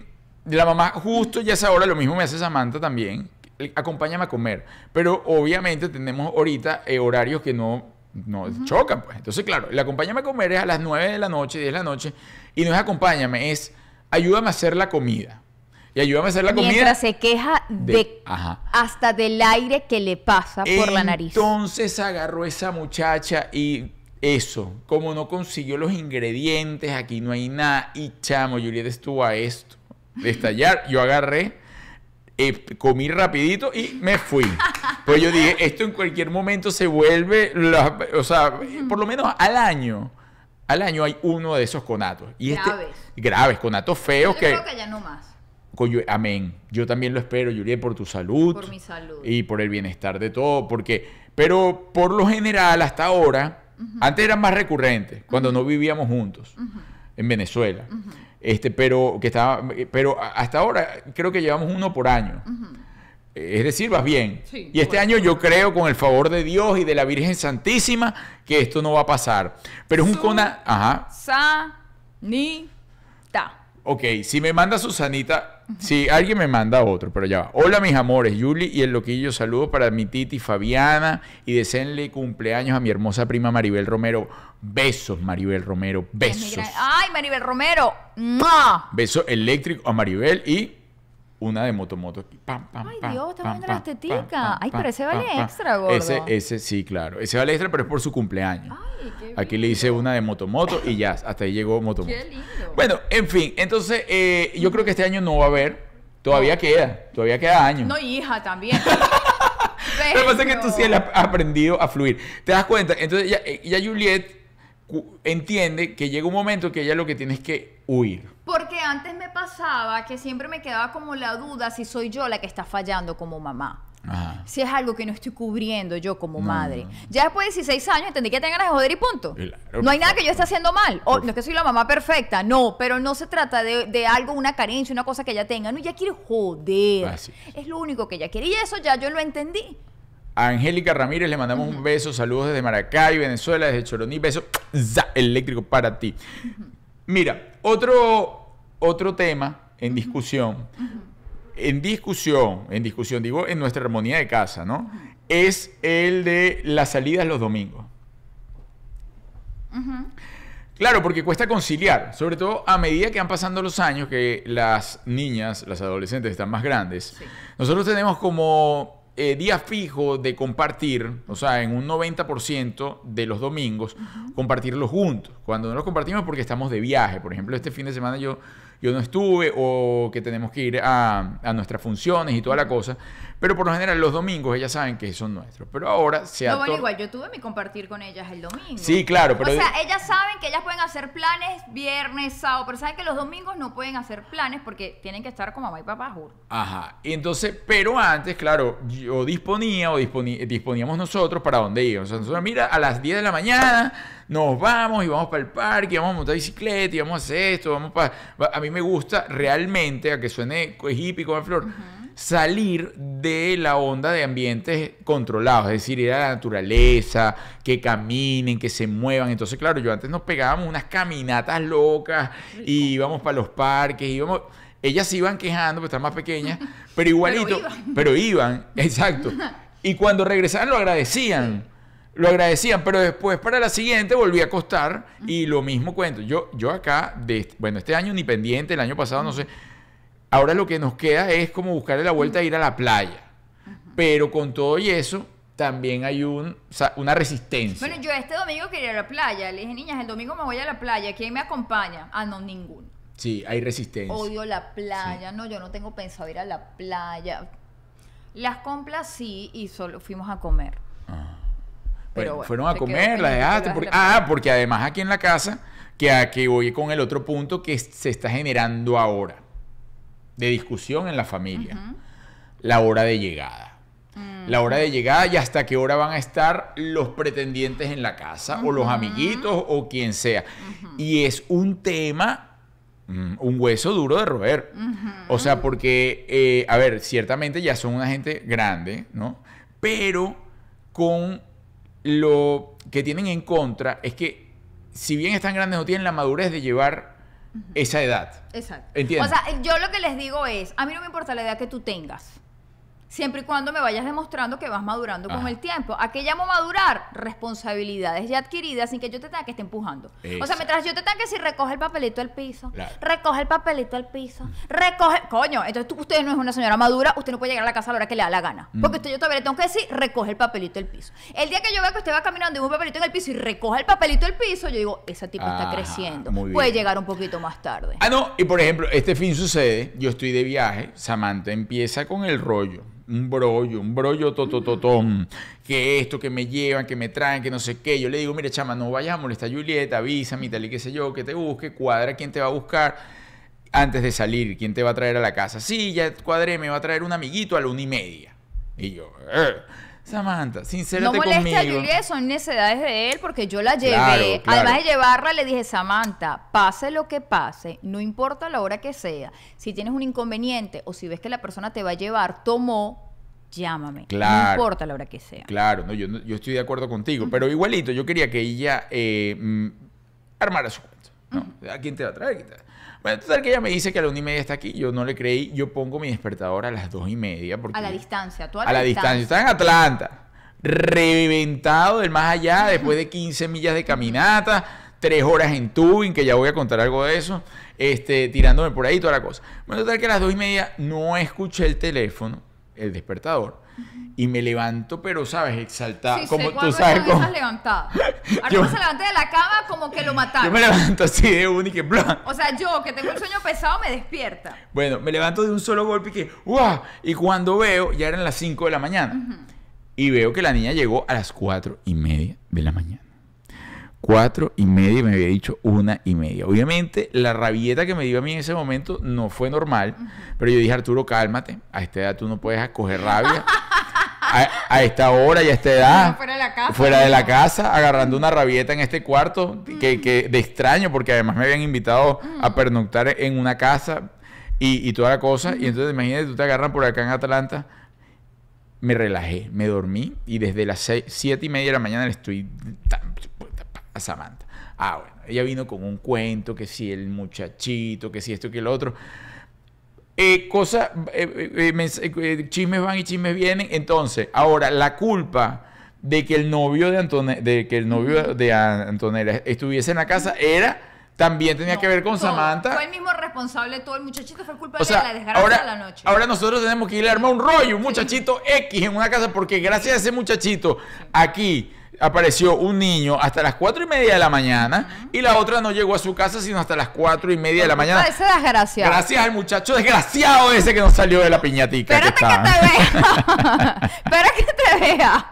Speaker 1: la mamá justo ya a esa hora, lo mismo me hace Samantha también, acompáñame a comer. Pero obviamente tenemos ahorita eh, horarios que no, no chocan, pues. Entonces, claro, el acompáñame a comer es a las 9 de la noche, 10 de la noche, y no es acompáñame, es ayúdame a hacer la comida. Y ayúdame a hacer la comida.
Speaker 2: Mientras se queja de,
Speaker 1: de- ajá.
Speaker 2: hasta del aire que le pasa por la nariz.
Speaker 1: Entonces agarró esa muchacha y eso, como no consiguió los ingredientes, aquí no hay nada. Y chamo, Juliet estuvo a esto, de estallar. Yo agarré, eh, comí rapidito y me fui. Pues yo dije, esto en cualquier momento se vuelve, la- o sea, por lo menos al año. Al año hay uno de esos conatos. Y este-
Speaker 2: Graves.
Speaker 1: graves, conatos feos
Speaker 2: Yo
Speaker 1: que...
Speaker 2: creo que ya no más.
Speaker 1: Coño, amén. Yo también lo espero, Juliet, por tu salud.
Speaker 2: Por mi salud.
Speaker 1: Y por el bienestar de todo. Porque, pero por lo general, hasta ahora, antes eran más recurrentes, cuando no vivíamos juntos en Venezuela. Este, pero que estaba, pero hasta ahora creo que llevamos uno por año. Es decir, vas bien.
Speaker 2: Sí,
Speaker 1: y este
Speaker 2: bueno.
Speaker 1: año yo creo, con el favor de Dios y de la Virgen Santísima, que esto no va a pasar. Pero es un
Speaker 2: Su-
Speaker 1: cona. Ajá.
Speaker 2: Sanita.
Speaker 1: Ok, si me manda Susanita, si alguien me manda otro, pero ya va. Hola mis amores, Yuli y el loquillo, saludos para mi titi Fabiana y deseenle cumpleaños a mi hermosa prima Maribel Romero. Besos, Maribel Romero,
Speaker 2: Es mi
Speaker 1: besos.
Speaker 2: Ay, Maribel Romero. ¡Mua!
Speaker 1: Beso eléctrico a Maribel y una de motomoto. aquí. Pam, pam,
Speaker 2: Ay,
Speaker 1: pam,
Speaker 2: Dios, está viendo la
Speaker 1: pam,
Speaker 2: estetica.
Speaker 1: pam, pam,
Speaker 2: Ay, pero ese vale extra, gordo.
Speaker 1: Ese, ese sí, claro. Ese vale extra, pero es por su cumpleaños.
Speaker 2: Ay, qué
Speaker 1: Aquí le hice una de motomoto y ya, hasta ahí llegó motomoto.
Speaker 2: Qué lindo.
Speaker 1: Bueno, en fin, entonces eh, yo creo que este año no va a haber. Todavía queda, todavía queda año.
Speaker 2: No, hija, también.
Speaker 1: Lo que pasa es que tú sí has aprendido a fluir. ¿Te das cuenta? Entonces ya, eh, ya Juliet entiende que llega un momento que ella lo que tiene es que huir.
Speaker 2: Porque antes me pasaba que siempre me quedaba como la duda si soy yo la que está fallando como mamá.
Speaker 1: Ajá.
Speaker 2: Si es algo que no estoy cubriendo yo como
Speaker 1: No,
Speaker 2: madre.
Speaker 1: no.
Speaker 2: Ya después de 16 años entendí que tengo ganas de joder y punto.
Speaker 1: Claro,
Speaker 2: no hay nada que yo esté haciendo mal. O,
Speaker 1: Por
Speaker 2: no es que soy la mamá perfecta, no, pero no se trata de, de algo, una carencia, una cosa que ella tenga. No, ella quiere joder.
Speaker 1: Así. Es
Speaker 2: lo único que ella quiere. Y eso ya yo lo entendí.
Speaker 1: A Angélica Ramírez le mandamos un beso, saludos desde Maracay, Venezuela, desde Choroní, beso za, eléctrico para ti. Mira, otro, otro tema en discusión, en discusión, en discusión, digo, en nuestra armonía de casa, ¿no? Es el de las salidas los domingos. Claro, porque cuesta conciliar, sobre todo a medida que van pasando los años, que las niñas, las adolescentes están más grandes.
Speaker 2: Sí.
Speaker 1: Nosotros tenemos como eh, día fijo de compartir, o sea, en un 90% de los domingos, compartirlos juntos. Cuando no los compartimos porque estamos de viaje. Por ejemplo, este fin de semana yo, yo no estuve o que tenemos que ir a, a nuestras funciones y toda la cosa. Pero por lo general los domingos ellas saben que son nuestros. Pero ahora se
Speaker 2: No, bueno, igual yo tuve mi compartir con ellas el domingo.
Speaker 1: Sí, claro, pero-
Speaker 2: O sea, ellas saben que ellas pueden hacer planes viernes, sábado, pero saben que los domingos no pueden hacer planes porque tienen que estar con mamá y papá, juro.
Speaker 1: Ajá. Y entonces, pero antes, claro, yo disponía o disponíamos nosotros para dónde íbamos. O sea, nosotros, mira, a las 10 de la mañana nos vamos y vamos para el parque, vamos a montar bicicleta y vamos a hacer esto, vamos para... A mí me gusta realmente, a que suene hippie como flor, salir de la onda de ambientes controlados, es decir, ir a la naturaleza, que caminen, que se muevan. Entonces, claro, yo antes nos pegábamos unas caminatas locas y íbamos para los parques, íbamos... Ellas se iban quejando, porque están más pequeñas, pero igualito,
Speaker 2: iban.
Speaker 1: pero iban, exacto. Y cuando regresaban lo agradecían. Lo agradecían, pero después para la siguiente volví a acostar y lo mismo cuento. Yo, yo acá, de, bueno, este año ni pendiente, el año pasado no sé. Ahora lo que nos queda es como buscarle la vuelta a ir a la playa. Pero con todo y eso, también hay un, una resistencia.
Speaker 2: Bueno, yo este domingo quería ir a la playa. Le dije, niñas, el domingo me voy a la playa. ¿Quién me acompaña? Ah, no, ninguno.
Speaker 1: Sí, hay resistencia.
Speaker 2: Odio la playa. No, yo no tengo pensado ir a la playa. Las compras sí y solo fuimos a comer. Pero
Speaker 1: Bueno,
Speaker 2: bueno,
Speaker 1: fueron a comer, la dejaste. porque-
Speaker 2: la
Speaker 1: ah, porque además aquí en la casa, que aquí voy con el otro punto que se está generando ahora de discusión en la familia. La hora de llegada.
Speaker 2: Mm.
Speaker 1: La hora de llegada y hasta qué hora van a estar los pretendientes en la casa o los amiguitos o quien sea. Y es un tema, mm, un hueso duro de roer. O sea, porque, eh, a ver, ciertamente ya son una gente grande, ¿no? Pero con lo que tienen en contra es que, si bien están grandes, no tienen la madurez de llevar esa edad.
Speaker 2: Exacto.
Speaker 1: Entiendo.
Speaker 2: O sea, yo lo que les digo es, a mí no me importa la edad que tú tengas. Siempre y cuando me vayas demostrando que vas madurando con el tiempo. ¿A qué llamo madurar? Responsabilidades ya adquiridas sin que yo te tenga que estar empujando. O sea, mientras yo te tenga que decir, recoge el papelito del piso,
Speaker 1: Claro.
Speaker 2: recoge el papelito del piso, recoge... Coño, entonces tú- usted no es una señora madura, usted no puede llegar a la casa a la hora que le da la gana.
Speaker 1: Mm.
Speaker 2: Porque usted yo todavía le tengo que decir, recoge el papelito del piso. El día que yo vea que usted va caminando y un papelito en el piso y recoge el papelito del piso, yo digo, esa tipa está
Speaker 1: Ajá,
Speaker 2: creciendo.
Speaker 1: muy
Speaker 2: Puede llegar un poquito más tarde.
Speaker 1: Ah, no, y por ejemplo, este fin sucede, yo estoy de viaje, Samantha empieza con el rollo, un brollo, un brollo totototón, que esto, que me llevan, que me traen, que no sé qué. Yo le digo, mire, chama, no vayas a molestar a Julieta, avísame tal y qué sé yo, que te busque, cuadra quién te va a buscar antes de salir, quién te va a traer a la casa. Sí, ya cuadré, me va a traer un amiguito a la una y media. Y yo, "Eh, Samantha,
Speaker 2: No
Speaker 1: sincérate
Speaker 2: moleste
Speaker 1: conmigo.
Speaker 2: a Juliet, son necesidades de él porque yo la llevé.
Speaker 1: Claro, claro.
Speaker 2: Además de llevarla, le dije, Samantha, pase lo que pase, no importa la hora que sea. Si tienes un inconveniente o si ves que la persona te va a llevar, tomó, llámame.
Speaker 1: Claro.
Speaker 2: No importa la hora que sea.
Speaker 1: Claro, no, yo, no- yo estoy de acuerdo contigo, pero igualito yo quería que ella eh, mm, armara su cuento. ¿no? ¿A quién te va a traer? ¿Quién te va- Bueno, total que ella me dice que a la una y media está aquí, yo no le creí, yo pongo mi despertador a las dos y media. Porque
Speaker 2: A la distancia, tú a
Speaker 1: a
Speaker 2: la,
Speaker 1: la distancia. Está en Atlanta, reventado del más allá, después de 15 millas de caminata, tres horas en tubing, que ya voy a contar algo de eso, este, tirándome por ahí toda la cosa. Bueno, total que a las dos y media no escuché el teléfono, el despertador, y me levanto, pero sabes, exaltado,
Speaker 2: Sí,
Speaker 1: como
Speaker 2: sé
Speaker 1: tú sabes cómo. Yo-
Speaker 2: se levanta de la cama como que lo
Speaker 1: Yo
Speaker 2: mataron.
Speaker 1: me levanto así de un y que bla.
Speaker 2: O sea, yo que tengo el sueño pesado me despierta.
Speaker 1: Bueno, me levanto de un solo golpe y que, ¡guau! Y cuando veo, ya eran las 5 de la mañana. Y veo que la niña llegó a las cuatro y media de la mañana. Cuatro y media y me había dicho una y media. Obviamente, la rabieta que me dio a mí en ese momento no fue normal. Pero yo dije, Arturo, cálmate. A esta edad tú no puedes coger rabia. A, a esta hora y a esta edad.
Speaker 2: Fuera de la casa.
Speaker 1: Fuera de la casa, agarrando una rabieta en este cuarto, que, que de extraño, porque además me habían invitado a pernoctar en una casa y, y toda la cosa. Y entonces imagínate, tú te agarran por acá en Atlanta. Me relajé, me dormí y desde las seis, siete y media de la mañana le estoy a Samantha. Ah, bueno, ella vino con un cuento, que si el muchachito, que si esto, que el otro. Eh, cosa, eh, eh, eh, chismes van y chismes vienen. Entonces, ahora la culpa de que el novio de Antone, de que el novio de Antonella estuviese en la casa era también tenía
Speaker 2: No,
Speaker 1: que ver con
Speaker 2: todo.
Speaker 1: Samantha.
Speaker 2: Fue el mismo responsable, todo el muchachito fue culpa
Speaker 1: O sea,
Speaker 2: de la desgracia
Speaker 1: ahora,
Speaker 2: de la noche.
Speaker 1: ahora nosotros tenemos que ir a armar un rollo, un muchachito X en una casa, porque gracias a ese muchachito aquí apareció un niño hasta las cuatro y media de la mañana y la otra no llegó a su casa sino hasta las cuatro y media de la mañana.
Speaker 2: ese desgraciado.
Speaker 1: Gracias al muchacho desgraciado ese que nos salió de la piñatica.
Speaker 2: Espérate que,
Speaker 1: estaba.
Speaker 2: te vea. Espera que te vea.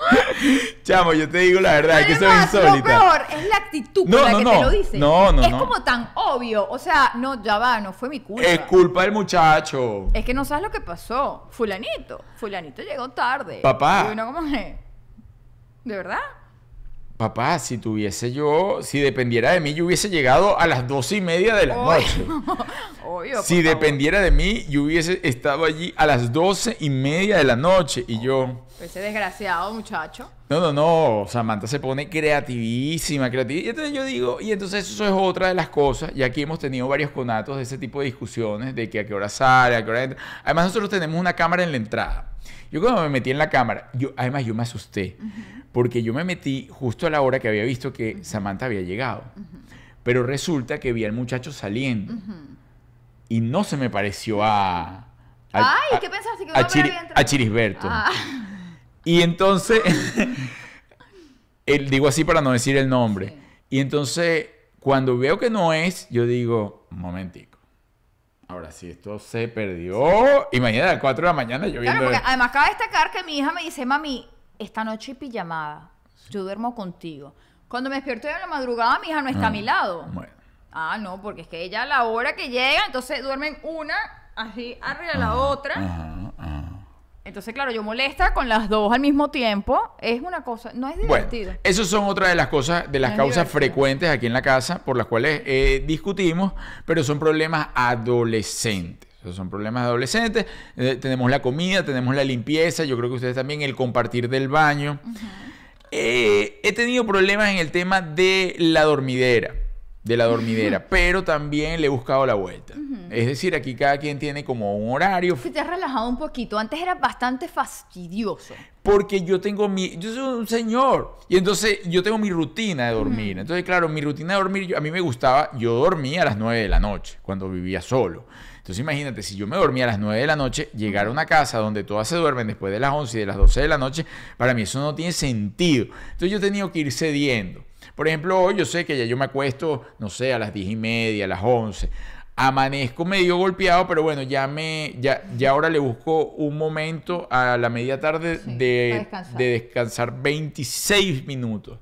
Speaker 1: Chamo, yo te digo la verdad, es que eso es
Speaker 2: Además, lo
Speaker 1: insólita.
Speaker 2: peor es la actitud
Speaker 1: No,
Speaker 2: con la
Speaker 1: no,
Speaker 2: que
Speaker 1: no.
Speaker 2: te lo dice.
Speaker 1: No, no,
Speaker 2: es
Speaker 1: no.
Speaker 2: como tan obvio. O sea, no, ya va, no fue mi culpa.
Speaker 1: Es culpa del muchacho.
Speaker 2: Es que no sabes lo que pasó. Fulanito. Fulanito llegó tarde.
Speaker 1: Papá.
Speaker 2: Y uno como ¿De verdad?
Speaker 1: Papá, si tuviese yo, si dependiera de mí, yo hubiese llegado a las doce y media de la noche.
Speaker 2: Obvio.
Speaker 1: Si dependiera de mí, yo hubiese estado allí a las doce y media de la noche y yo...
Speaker 2: Ese desgraciado muchacho.
Speaker 1: No, no, no. Samantha se pone creativísima, creativa. Y entonces yo digo, y entonces eso es otra de las cosas. Y aquí hemos tenido varios conatos de ese tipo de discusiones, de que a qué hora sale, a qué hora entra. Además, nosotros tenemos una cámara en la entrada. Yo cuando me metí en la cámara, yo, además yo me asusté, porque yo me metí justo a la hora que había visto que Samantha había llegado. Pero resulta que vi al muchacho saliendo. Y no se me pareció a... a-
Speaker 2: Ay,
Speaker 1: a-
Speaker 2: ¿qué pensaste? ¿Que
Speaker 1: a, Chiri- a Chirisberto.
Speaker 2: Ah.
Speaker 1: Y entonces, él, digo así para no decir el nombre.
Speaker 2: Sí.
Speaker 1: Y entonces, cuando veo que no es, yo digo, un momentico. Ahora sí, esto se perdió. Imagínate a las 4 de la mañana yo
Speaker 2: Claro, porque además cabe destacar que mi hija me dice, mami, esta noche pijamada, yo duermo contigo. Cuando me despierto en la madrugada, mi hija no está a mi lado.
Speaker 1: Ah, Bueno.
Speaker 2: Ah, no, porque es que ella a la hora que llega, entonces duermen una así arriba de la otra.
Speaker 1: Ajá, ajá.
Speaker 2: Entonces, claro, yo molesta con las dos al mismo tiempo. Es una cosa, no es
Speaker 1: Bueno,
Speaker 2: divertido.
Speaker 1: esas son otras de las cosas, de las
Speaker 2: No
Speaker 1: causas frecuentes aquí en la casa por las cuales eh, discutimos, pero son problemas adolescentes. Son problemas adolescentes. Eh, tenemos la comida, tenemos la limpieza, yo creo que ustedes también, el compartir del baño. Eh, he tenido problemas en el tema de la dormidera, de la dormidera, pero también le he buscado la vuelta. Es decir, aquí cada quien tiene como un horario
Speaker 2: Si te has relajado un poquito. Antes era bastante fastidioso.
Speaker 1: porque yo tengo mi, yo soy un señor y entonces yo tengo mi rutina de dormir. Entonces, claro, mi rutina de dormir, yo- a mí me gustaba, yo dormía a las 9 de la noche cuando vivía solo. Entonces, imagínate, si yo me dormía a las 9 de la noche, llegar a una casa donde todas se duermen después de las 11 y de las 12 de la noche, para mí eso no tiene sentido. Entonces, yo he tenido que ir cediendo. Por ejemplo, hoy yo sé que ya yo me acuesto, no sé, a las 10 y media, a las 11. Amanezco medio golpeado, pero bueno, ya me, ya, ya ahora le busco un momento a la media tarde
Speaker 2: Sí,
Speaker 1: de,
Speaker 2: descansar.
Speaker 1: de descansar 26 minutos.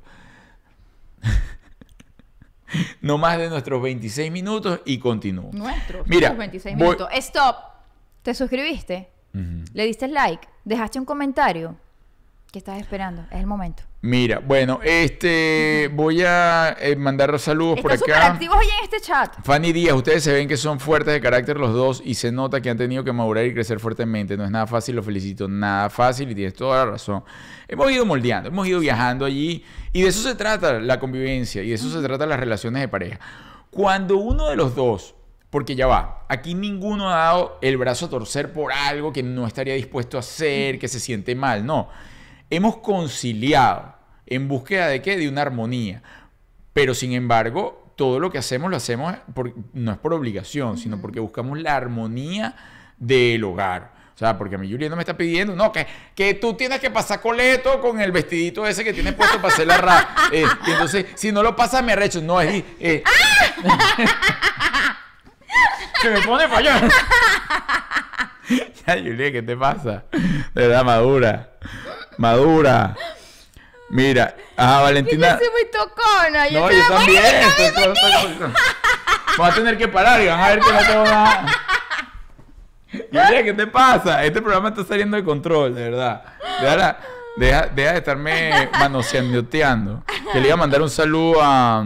Speaker 1: no más de nuestros 26 minutos y continúo.
Speaker 2: Nuestros.
Speaker 1: Mira,
Speaker 2: tus 26
Speaker 1: voy-
Speaker 2: minutos. Stop. ¿Te suscribiste? ¿Le diste like? ¿Dejaste un comentario? ¿Qué estás esperando? Es el momento.
Speaker 1: Mira, bueno, este voy a eh, mandar saludos por acá.
Speaker 2: activos hoy en este chat.
Speaker 1: Fanny Díaz, ustedes se ven que son fuertes de carácter los dos y se nota que han tenido que madurar y crecer fuertemente. No es nada fácil, lo felicito. Nada fácil y tienes toda la razón. Hemos ido moldeando, hemos ido viajando allí y de eso se trata la convivencia y de eso se trata las relaciones de pareja. Cuando uno de los dos, porque ya va, aquí ninguno ha dado el brazo a torcer por algo que no estaría dispuesto a hacer, que se siente mal, no. Hemos conciliado en búsqueda de qué? De una armonía. Pero sin embargo, todo lo que hacemos lo hacemos por- no es por obligación, sino porque buscamos la armonía del hogar. O sea, porque a mí Julieta me está pidiendo, no, que, que tú tienes que pasar coleto con el vestidito ese que tienes puesto para hacer la ra. Eh, entonces, si no lo pasas, me arrecho. No, es... eh, que me pone allá. ya, Julieta, ¿qué te pasa? De verdad, madura. Madura. Mira,
Speaker 2: Yo
Speaker 1: Valentina...
Speaker 2: soy muy tocona.
Speaker 1: No,
Speaker 2: te
Speaker 1: yo también. Voy a tener que parar y van a ver que no tengo nada. Julia, ¿qué te pasa? Este programa está saliendo de control, de verdad. Deja, deja, deja de estarme manoseandoteando. Que le iba a mandar un saludo a,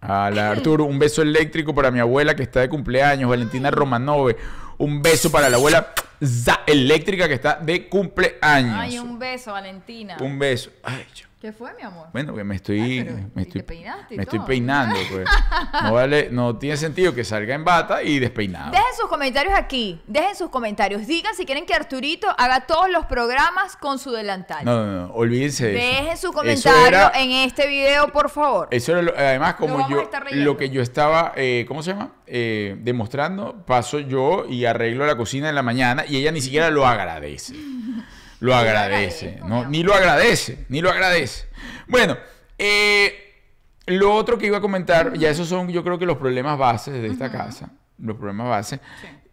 Speaker 1: a la Arturo. Un beso eléctrico para mi abuela que está de cumpleaños, Valentina Romanove. Un beso para la abuela za- eléctrica que está de cumpleaños.
Speaker 2: Ay, un beso, Valentina.
Speaker 1: Un beso. Ay, yo-
Speaker 2: ¿Qué fue, mi amor?
Speaker 1: bueno, que me estoy,
Speaker 2: Ah,
Speaker 1: me estoy,
Speaker 2: te peinaste y
Speaker 1: me estoy peinando, pues. No vale, no tiene sentido que salga en bata y despeinado.
Speaker 2: Dejen sus comentarios aquí. Dejen sus comentarios. Digan si quieren que Arturito haga todos los programas con su delantal.
Speaker 1: No, no, no, olvídense de eso.
Speaker 2: Dejen su comentario
Speaker 1: era-
Speaker 2: en este video, por favor.
Speaker 1: Eso era lo- además como yo lo que yo estaba, eh, ¿cómo se llama? Eh, demostrando, paso yo y arreglo la cocina en la mañana y ella ni siquiera lo agradece. Lo agradece, no, ni lo agradece, ni lo agradece. Bueno, eh, lo otro que iba a comentar, ya esos son yo creo que los problemas bases de esta casa, los problemas bases.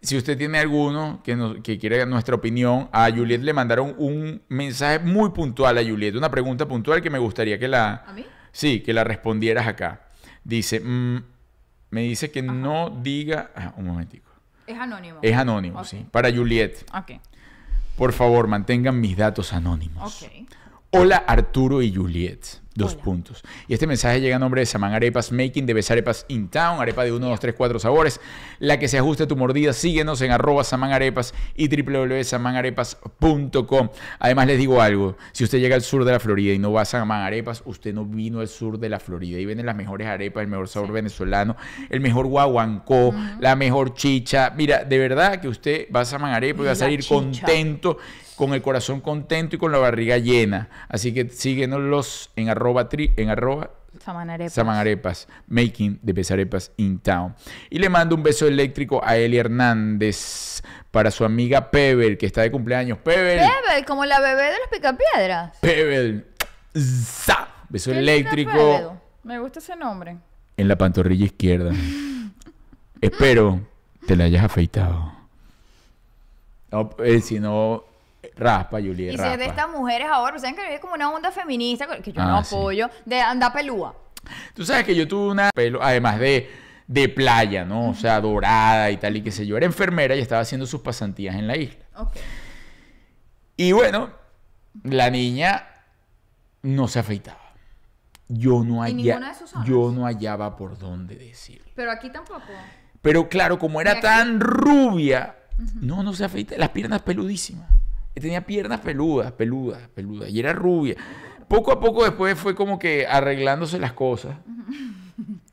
Speaker 1: Si usted tiene alguno que, nos, que quiere nuestra opinión, a Juliet le mandaron un mensaje muy puntual a Juliet, una pregunta puntual que me gustaría que la...
Speaker 2: ¿A mí?
Speaker 1: Sí, que la respondieras acá. Dice, mm, me dice que no diga... ah, un momentico.
Speaker 2: Es anónimo.
Speaker 1: Es anónimo, sí. Para Juliet,
Speaker 2: Ok.
Speaker 1: Por favor, mantengan mis datos anónimos. Hola Arturo y Juliet. Dos
Speaker 2: Hola.
Speaker 1: puntos. Y este mensaje llega a nombre de Saman Arepas, Making de Best Arepas in Town, arepa de 1, 2, 3, 4 sabores, la que se ajuste a tu mordida. Síguenos en arroba Saman Arepas y www.samanarepas.com. Además les digo algo, si usted llega al sur de la Florida y no va a Saman Arepas, usted no vino al sur de la Florida. Ahí venden las mejores arepas, el mejor sabor venezolano, el mejor guaguancó, la mejor chicha. Mira, de verdad que usted va a Saman Arepas y va a salir
Speaker 2: chicha.
Speaker 1: contento con el corazón contento y con la barriga llena. Así que síguenos en arroba, tri- en arroba
Speaker 2: Samanarepas.
Speaker 1: Samanarepas, making de Besarepas in town. Y le mando un beso eléctrico a Eli Hernández para su amiga Pebble, que está de cumpleaños. Pebble,
Speaker 2: Pebble, como la bebé de los picapiedras.
Speaker 1: Pebble. Za. Beso eléctrico.
Speaker 2: Me gusta ese nombre.
Speaker 1: en la pantorrilla izquierda. Espero te la hayas afeitado. No, eh, si no, raspa, Julia.
Speaker 2: Y si
Speaker 1: raspa.
Speaker 2: es de estas mujeres ahora, saben que vive como una onda feminista, que yo
Speaker 1: Ah,
Speaker 2: no
Speaker 1: sí.
Speaker 2: apoyo, de andar pelúa.
Speaker 1: Tú sabes que yo tuve una pelo, además de, de playa, ¿no? O sea, dorada y tal y qué sé yo. Era enfermera y estaba haciendo sus pasantías en la isla.
Speaker 2: Ok.
Speaker 1: Y bueno, la niña no se afeitaba. Yo no,
Speaker 2: ¿Y
Speaker 1: halla-
Speaker 2: ninguna de sus zonas?
Speaker 1: yo no hallaba por dónde decirlo.
Speaker 2: Pero aquí tampoco.
Speaker 1: Pero claro, como era tan rubia, no, no se afeita. Las piernas peludísimas. Tenía piernas peludas, peludas, peludas. Y era rubia. Poco a poco después fue como que arreglándose las cosas.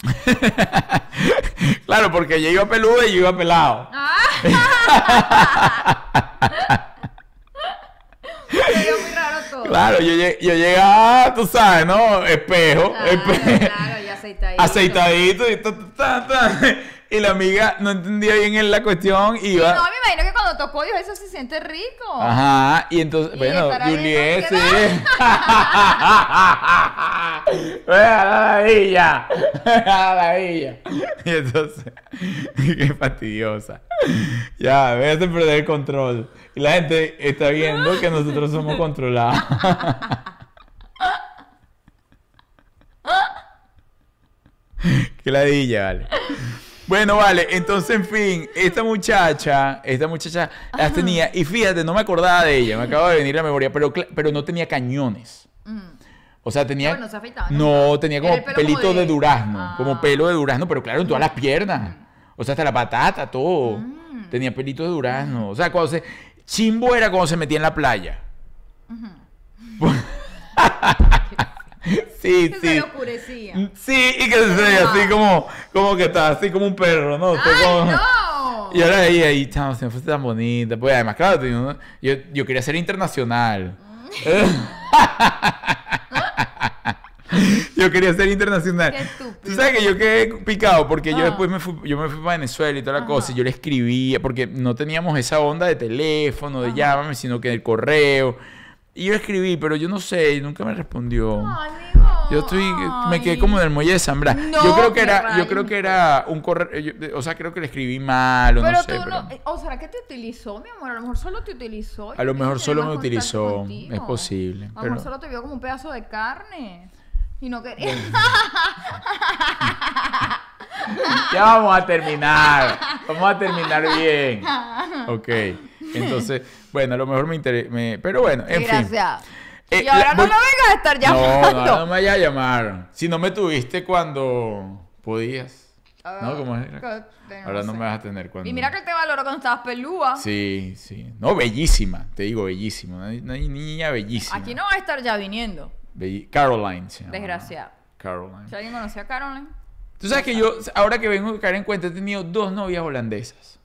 Speaker 1: claro, porque ella iba peluda y yo iba pelado.
Speaker 2: Muy raro todo.
Speaker 1: Claro, yo, yo llegaba, tú sabes, ¿no? Espejo,
Speaker 2: Claro,
Speaker 1: espe-
Speaker 2: claro, y aceitadito.
Speaker 1: aceitadito y ta, ta, ta, ta. Y la amiga no entendía bien en la cuestión y iba...
Speaker 2: No, me imagino que cuando tocó Dios eso se siente rico.
Speaker 1: Ajá, y entonces,
Speaker 2: Y
Speaker 1: bueno, Juliet, sí. Vea la villa, la villa. Y entonces, qué fastidiosa. Ya, me hace perder el control. Y la gente está viendo que nosotros somos controlados. Qué ladilla, vale. Bueno, vale, entonces, en fin, esta muchacha, esta muchacha las tenía, y fíjate, no me acordaba de ella, me acaba de venir la memoria, pero, pero no tenía cañones.
Speaker 2: Mm.
Speaker 1: O sea, tenía.
Speaker 2: Ah, bueno, se afeitaba,
Speaker 1: No,
Speaker 2: ¿no?
Speaker 1: tenía como pelito
Speaker 2: como
Speaker 1: de,
Speaker 2: de-
Speaker 1: durazno.
Speaker 2: Ah.
Speaker 1: Como pelo de durazno, pero claro, en todas las piernas. O sea, hasta la patata, todo.
Speaker 2: Mm.
Speaker 1: Tenía pelito de durazno. O sea, cuando se. Chimbo era cuando se metía en la playa. sí,
Speaker 2: Que se
Speaker 1: sí.
Speaker 2: le oscurecía.
Speaker 1: Sí, y que se veía así como, como que estaba así como un perro, ¿no?
Speaker 2: ¡Ay,
Speaker 1: como-
Speaker 2: no!
Speaker 1: Y ahora ahí, ahí, chamo, se me fue tan bonita. Pues además, claro, yo, yo quería ser internacional. yo quería ser internacional.
Speaker 2: Qué estúpido.
Speaker 1: Tú sabes que yo quedé picado porque yo
Speaker 2: Ah.
Speaker 1: después me fui, yo me fui para Venezuela y toda la
Speaker 2: Ajá.
Speaker 1: cosa. Y yo le escribía, porque no teníamos esa onda de teléfono, de llámame, sino que el correo. Y yo escribí, pero yo no sé, y nunca me respondió.
Speaker 2: Ay, amigo.
Speaker 1: Yo estoy, me quedé como en el muelle de Zambra.
Speaker 2: No,
Speaker 1: yo creo que era, yo creo que era un correo, yo- o sea, creo que le escribí mal o
Speaker 2: Pero
Speaker 1: no sé,
Speaker 2: tú
Speaker 1: pero
Speaker 2: no. eh, ¿O será que te utilizó, mi amor? A lo mejor solo te utilizó.
Speaker 1: a lo mejor solo me utilizó,
Speaker 2: contigo.
Speaker 1: es posible,
Speaker 2: A lo
Speaker 1: pero
Speaker 2: mejor solo te vio como un pedazo de carne. Y no quería.
Speaker 1: ya vamos a terminar, vamos a terminar bien, ok, entonces, bueno, a lo mejor me interesa, pero bueno, en fin. Eh,
Speaker 2: y ahora
Speaker 1: la-
Speaker 2: no lo vengas a estar llamando.
Speaker 1: no, no me vayas a llamar, si no me tuviste cuando podías, ¿no? ¿Cómo es? Ahora no
Speaker 2: sé.
Speaker 1: me vas a tener cuando...
Speaker 2: Y mira que te valoro cuando estabas pelúa.
Speaker 1: Sí, sí. No, bellísima. Te digo, bellísima. Una, niña bellísima.
Speaker 2: Aquí no va a estar ya viniendo.
Speaker 1: Belli- Caroline se llama.
Speaker 2: Desgraciado.
Speaker 1: Caroline.
Speaker 2: Si alguien conocía a Caroline.
Speaker 1: Tú sabes que yo, ahora que vengo a caer en cuenta, he tenido dos novias holandesas.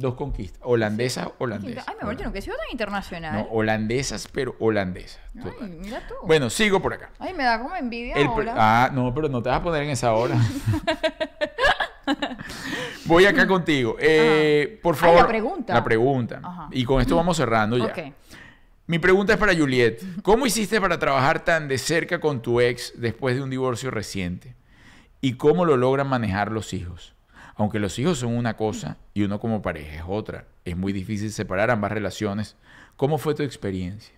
Speaker 1: Dos conquistas. Holandesas, holandesas.
Speaker 2: Ay, amor, yo nunca he sido tan internacional.
Speaker 1: No, holandesas, pero holandesas.
Speaker 2: Ay, mira tú.
Speaker 1: Bueno, sigo por acá.
Speaker 2: Ay, me da como envidia
Speaker 1: El pr-
Speaker 2: ahora.
Speaker 1: ah, no, pero no te vas a poner en esa hora. Voy acá contigo. Eh, por
Speaker 2: Ay,
Speaker 1: favor.
Speaker 2: la pregunta.
Speaker 1: La pregunta.
Speaker 2: Ajá.
Speaker 1: Y con esto vamos cerrando ya.
Speaker 2: Ok.
Speaker 1: Mi pregunta es para Juliet. ¿Cómo hiciste para trabajar tan de cerca con tu ex después de un divorcio reciente? ¿Y cómo lo logran manejar los hijos? Aunque los hijos son una cosa y uno como pareja es otra. Es muy difícil separar ambas relaciones. ¿Cómo fue tu experiencia?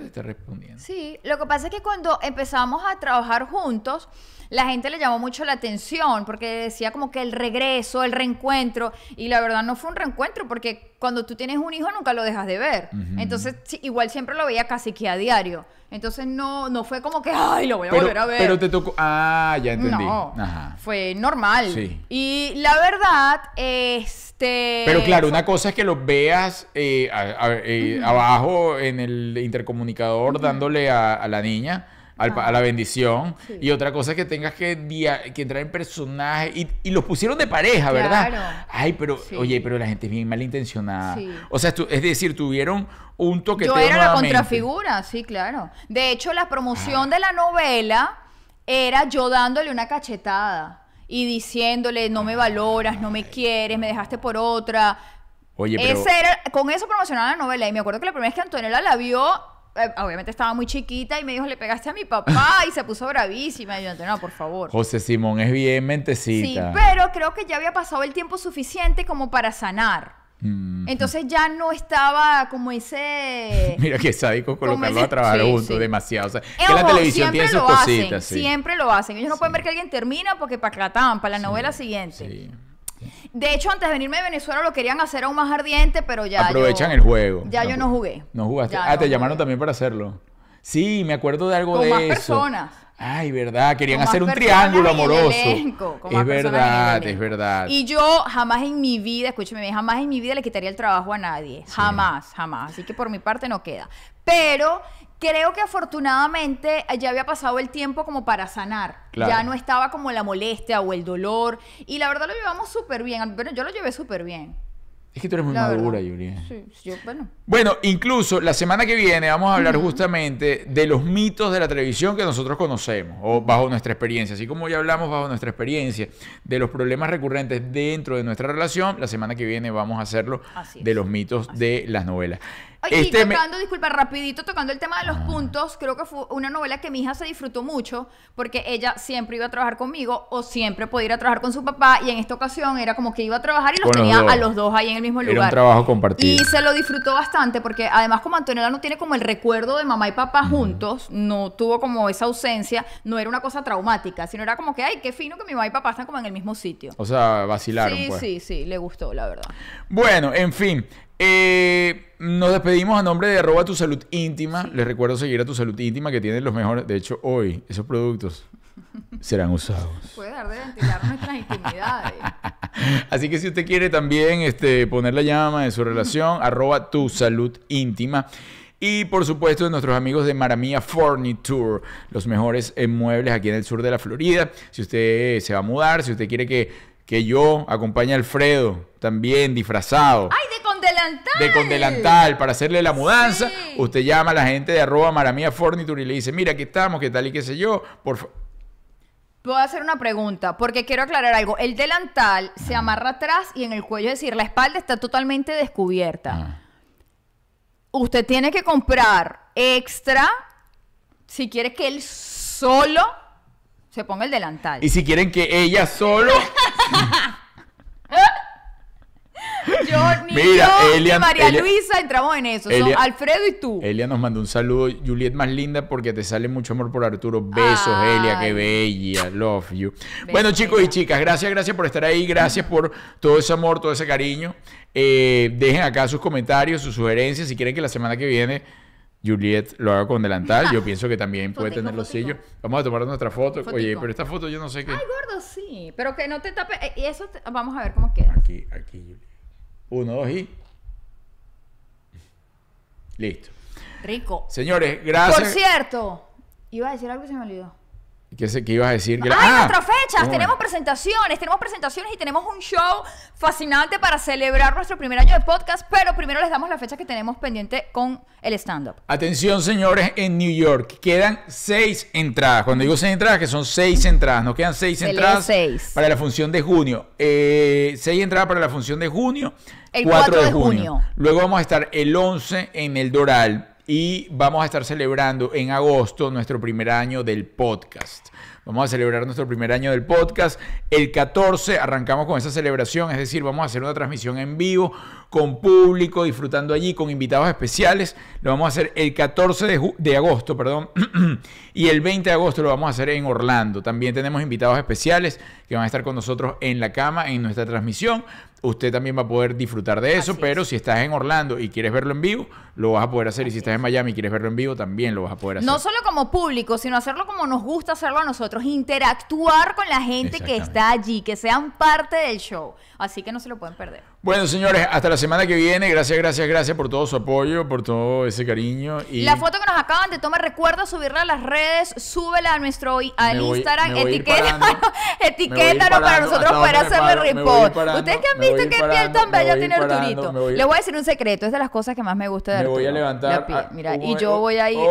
Speaker 1: Te está respondiendo.
Speaker 2: Sí, lo que pasa es que cuando empezamos a trabajar juntos, la gente le llamó mucho la atención porque decía como que el regreso, el reencuentro, y la verdad no fue un reencuentro porque cuando tú tienes un hijo nunca lo dejas de ver. Entonces, sí, igual siempre lo veía casi que a diario. Entonces no, no fue como que, ay, lo voy a
Speaker 1: Pero,
Speaker 2: volver a ver.
Speaker 1: pero te tocó. Ah, ya entendí.
Speaker 2: No,
Speaker 1: Ajá.
Speaker 2: fue normal.
Speaker 1: Sí.
Speaker 2: Y la verdad, este...
Speaker 1: Pero claro, una cosa es que los veas eh, a- a- eh, abajo en el intercomunicador dándole a, a la niña. al a la bendición
Speaker 2: Sí.
Speaker 1: y otra cosa es que tengas que, entrar en personaje y, y los pusieron de pareja, ¿verdad?
Speaker 2: Claro.
Speaker 1: Ay, pero
Speaker 2: Sí.
Speaker 1: oye, pero la gente es bien malintencionada.
Speaker 2: Sí.
Speaker 1: O sea, es decir, tuvieron un toqueteo
Speaker 2: Yo era la contrafigura, sí, claro. De hecho, la promoción de la novela era yo dándole una cachetada y diciéndole, no me valoras, no me quieres, me dejaste por otra.
Speaker 1: Oye, pero
Speaker 2: Ese era, con eso promocionaba la novela. Y me acuerdo que la primera vez que Antonella la vio, eh, obviamente estaba muy chiquita y me dijo, le pegaste a mi papá y se puso bravísima. Y yo, Antonella, por favor.
Speaker 1: José Simón es bien
Speaker 2: Sí,
Speaker 1: mentecita.
Speaker 2: pero creo que ya había pasado el tiempo suficiente como para sanar.
Speaker 1: Mm.
Speaker 2: Entonces ya no estaba como ese...
Speaker 1: Mira que sádico colocarlo
Speaker 2: ese-
Speaker 1: a trabajar
Speaker 2: sí,
Speaker 1: juntos
Speaker 2: sí.
Speaker 1: demasiado. O sea,
Speaker 2: Eh,
Speaker 1: que la televisión tiene sus
Speaker 2: siempre lo
Speaker 1: cositas.
Speaker 2: hacen,
Speaker 1: sí.
Speaker 2: Siempre lo hacen. Ellos no pueden ver que alguien termina porque para Catán, para la novela siguiente. De hecho, antes de venirme de Venezuela lo querían hacer aún más ardiente, pero ya.
Speaker 1: Aprovechan
Speaker 2: yo-
Speaker 1: el juego.
Speaker 2: Ya yo no jugué.
Speaker 1: No jugaste.
Speaker 2: Ya
Speaker 1: ah,
Speaker 2: no
Speaker 1: te llamaron también para hacerlo. Sí, me acuerdo de algo
Speaker 2: Con
Speaker 1: de
Speaker 2: más
Speaker 1: eso.
Speaker 2: personas.
Speaker 1: Ay, verdad, querían hacer un triángulo amoroso.
Speaker 2: elenco,
Speaker 1: es verdad, es verdad.
Speaker 2: Y yo jamás en mi vida, escúcheme bien, jamás en mi vida le quitaría el trabajo a nadie. Jamás, jamás. Así que por mi parte no queda. Pero creo que afortunadamente ya había pasado el tiempo como para sanar.
Speaker 1: Claro.
Speaker 2: Ya no estaba como la molestia o el dolor. Y la verdad lo llevamos súper bien. Bueno, yo lo llevé súper bien.
Speaker 1: Es que tú eres muy
Speaker 2: La
Speaker 1: madura. Julia.
Speaker 2: Sí, yo, bueno.
Speaker 1: Bueno, incluso la semana que viene vamos a hablar justamente de los mitos de la televisión que nosotros conocemos o bajo nuestra experiencia. Así como ya hablamos bajo nuestra experiencia de los problemas recurrentes dentro de nuestra relación, la semana que viene vamos a hacerlo de los mitos de las novelas.
Speaker 2: Oye,
Speaker 1: Este
Speaker 2: y
Speaker 1: me-
Speaker 2: tocando, disculpa, rapidito, tocando el tema de los puntos, creo que fue una novela que mi hija se disfrutó mucho porque ella siempre iba a trabajar conmigo o siempre podía ir a trabajar con su papá y en esta ocasión era como que iba a trabajar y los
Speaker 1: Con
Speaker 2: tenía a los dos ahí en el mismo
Speaker 1: Era
Speaker 2: lugar.
Speaker 1: un trabajo compartido.
Speaker 2: Y se lo disfrutó bastante porque además como Antonella no tiene como el recuerdo de mamá y papá juntos, no tuvo como esa ausencia, no era una cosa traumática, sino era como que, ay, qué fino que mi mamá y papá están como en el mismo sitio.
Speaker 1: O sea, vacilaron,
Speaker 2: sí,
Speaker 1: pues.
Speaker 2: sí, sí, le gustó, la verdad.
Speaker 1: Bueno, en fin. Eh, nos despedimos a nombre de arroba tu salud íntima. Les recuerdo seguir a tu salud íntima que tiene los mejores. De hecho, hoy esos productos serán usados.
Speaker 2: Puede dar de ventilar nuestras intimidades.
Speaker 1: Así que si usted quiere también este, poner la llama en su relación, arroba tu salud íntima. Y por supuesto de nuestros amigos de Maramia Furniture, los mejores eh, muebles aquí en el sur de la Florida. Si usted se va a mudar, si usted quiere que, que yo acompañe a Alfredo también disfrazado.
Speaker 2: ¡Ay, de con delantal!
Speaker 1: de con delantal para hacerle la mudanza,
Speaker 2: Sí.
Speaker 1: usted llama a la gente de arroba maramia Furniture y le dice, mira, aquí estamos, qué tal y qué sé yo, por fa-".
Speaker 2: Puedo hacer una pregunta, porque quiero aclarar algo. El delantal se amarra atrás y en el cuello, es decir, la espalda está totalmente descubierta.
Speaker 1: Ah.
Speaker 2: Usted tiene que comprar extra si quiere que él solo se ponga el delantal.
Speaker 1: Y si quieren que ella solo...
Speaker 2: Yo, ni
Speaker 1: Mira,
Speaker 2: yo,
Speaker 1: Elian-
Speaker 2: ni María
Speaker 1: Elian-
Speaker 2: Luisa entramos en eso.
Speaker 1: Elian-
Speaker 2: Son Alfredo y tú.
Speaker 1: Elia nos mandó un saludo, Juliet más linda porque te sale mucho amor por Arturo. Besos,
Speaker 2: Ay.
Speaker 1: Elia, qué bella, love you.
Speaker 2: Besos,
Speaker 1: bueno, chicos y chicas, gracias, gracias por estar ahí, gracias por todo ese amor, todo ese cariño. Eh, dejen acá sus comentarios, sus sugerencias, si quieren que la semana que viene Juliet lo haga con delantal, yo pienso que también puede
Speaker 2: Fotico,
Speaker 1: tener lo
Speaker 2: fotico.
Speaker 1: suyo. Vamos a tomar nuestra foto. Oye, pero esta foto yo no sé qué.
Speaker 2: Ay, gordo, sí. Pero que no te tape. eh, Y eso, te- vamos a ver cómo queda.
Speaker 1: Aquí, aquí, Juliet. Uno, dos y... Listo.
Speaker 2: Rico.
Speaker 1: Señores, gracias.
Speaker 2: Por cierto, iba a decir algo y se me olvidó.
Speaker 1: ¿Qué, se- qué ibas a decir? Que la-
Speaker 2: ¡Ay,
Speaker 1: Ah,
Speaker 2: nuestras fechas!
Speaker 1: ¿cómo
Speaker 2: Tenemos
Speaker 1: es?
Speaker 2: presentaciones, tenemos presentaciones y tenemos un show fascinante para celebrar nuestro primer año de podcast, pero primero les damos la fecha que tenemos pendiente con el stand-up.
Speaker 1: Atención, señores, en New York quedan seis entradas. Cuando digo seis entradas, que son seis entradas. Nos quedan seis
Speaker 2: Se
Speaker 1: entradas
Speaker 2: seis.
Speaker 1: para la función de junio. Eh, seis entradas para la función de junio.
Speaker 2: El
Speaker 1: 4
Speaker 2: 4
Speaker 1: de
Speaker 2: de
Speaker 1: junio.
Speaker 2: junio.
Speaker 1: Luego vamos a estar el 11 en el Doral y vamos a estar celebrando en agosto nuestro primer año del podcast. Vamos a celebrar nuestro primer año del podcast. El 14 arrancamos con esa celebración, es decir, vamos a hacer una transmisión en vivo con público, disfrutando allí, con invitados especiales. Lo vamos a hacer el 14 de, de agosto, perdón, y el 20 de agosto lo vamos a hacer en Orlando. También tenemos invitados especiales que van a estar con nosotros en la cama, en nuestra transmisión usted también va a poder disfrutar de eso, pero si estás en Orlando y quieres verlo en vivo, lo vas a poder hacer. y si estás en Miami y quieres verlo en vivo, también lo vas a poder hacer.
Speaker 2: No solo como público, sino hacerlo como nos gusta hacerlo a nosotros, interactuar con la gente que está allí, que sean parte del show. Así que no se lo pueden perder.
Speaker 1: Bueno, señores, hasta la semana que viene. Gracias, gracias, gracias por todo su apoyo, por todo ese cariño. Y...
Speaker 2: La foto que nos acaban de tomar, recuerda subirla a las redes, súbela a nuestro al Instagram, etiquétanos para nosotros poder hacerle report. Ustedes que han visto qué piel tan bella tiene Arturito. Les voy a decir un secreto, es de las cosas que más me gusta de
Speaker 1: Me voy a levantar.
Speaker 2: Mira, y yo voy a ir.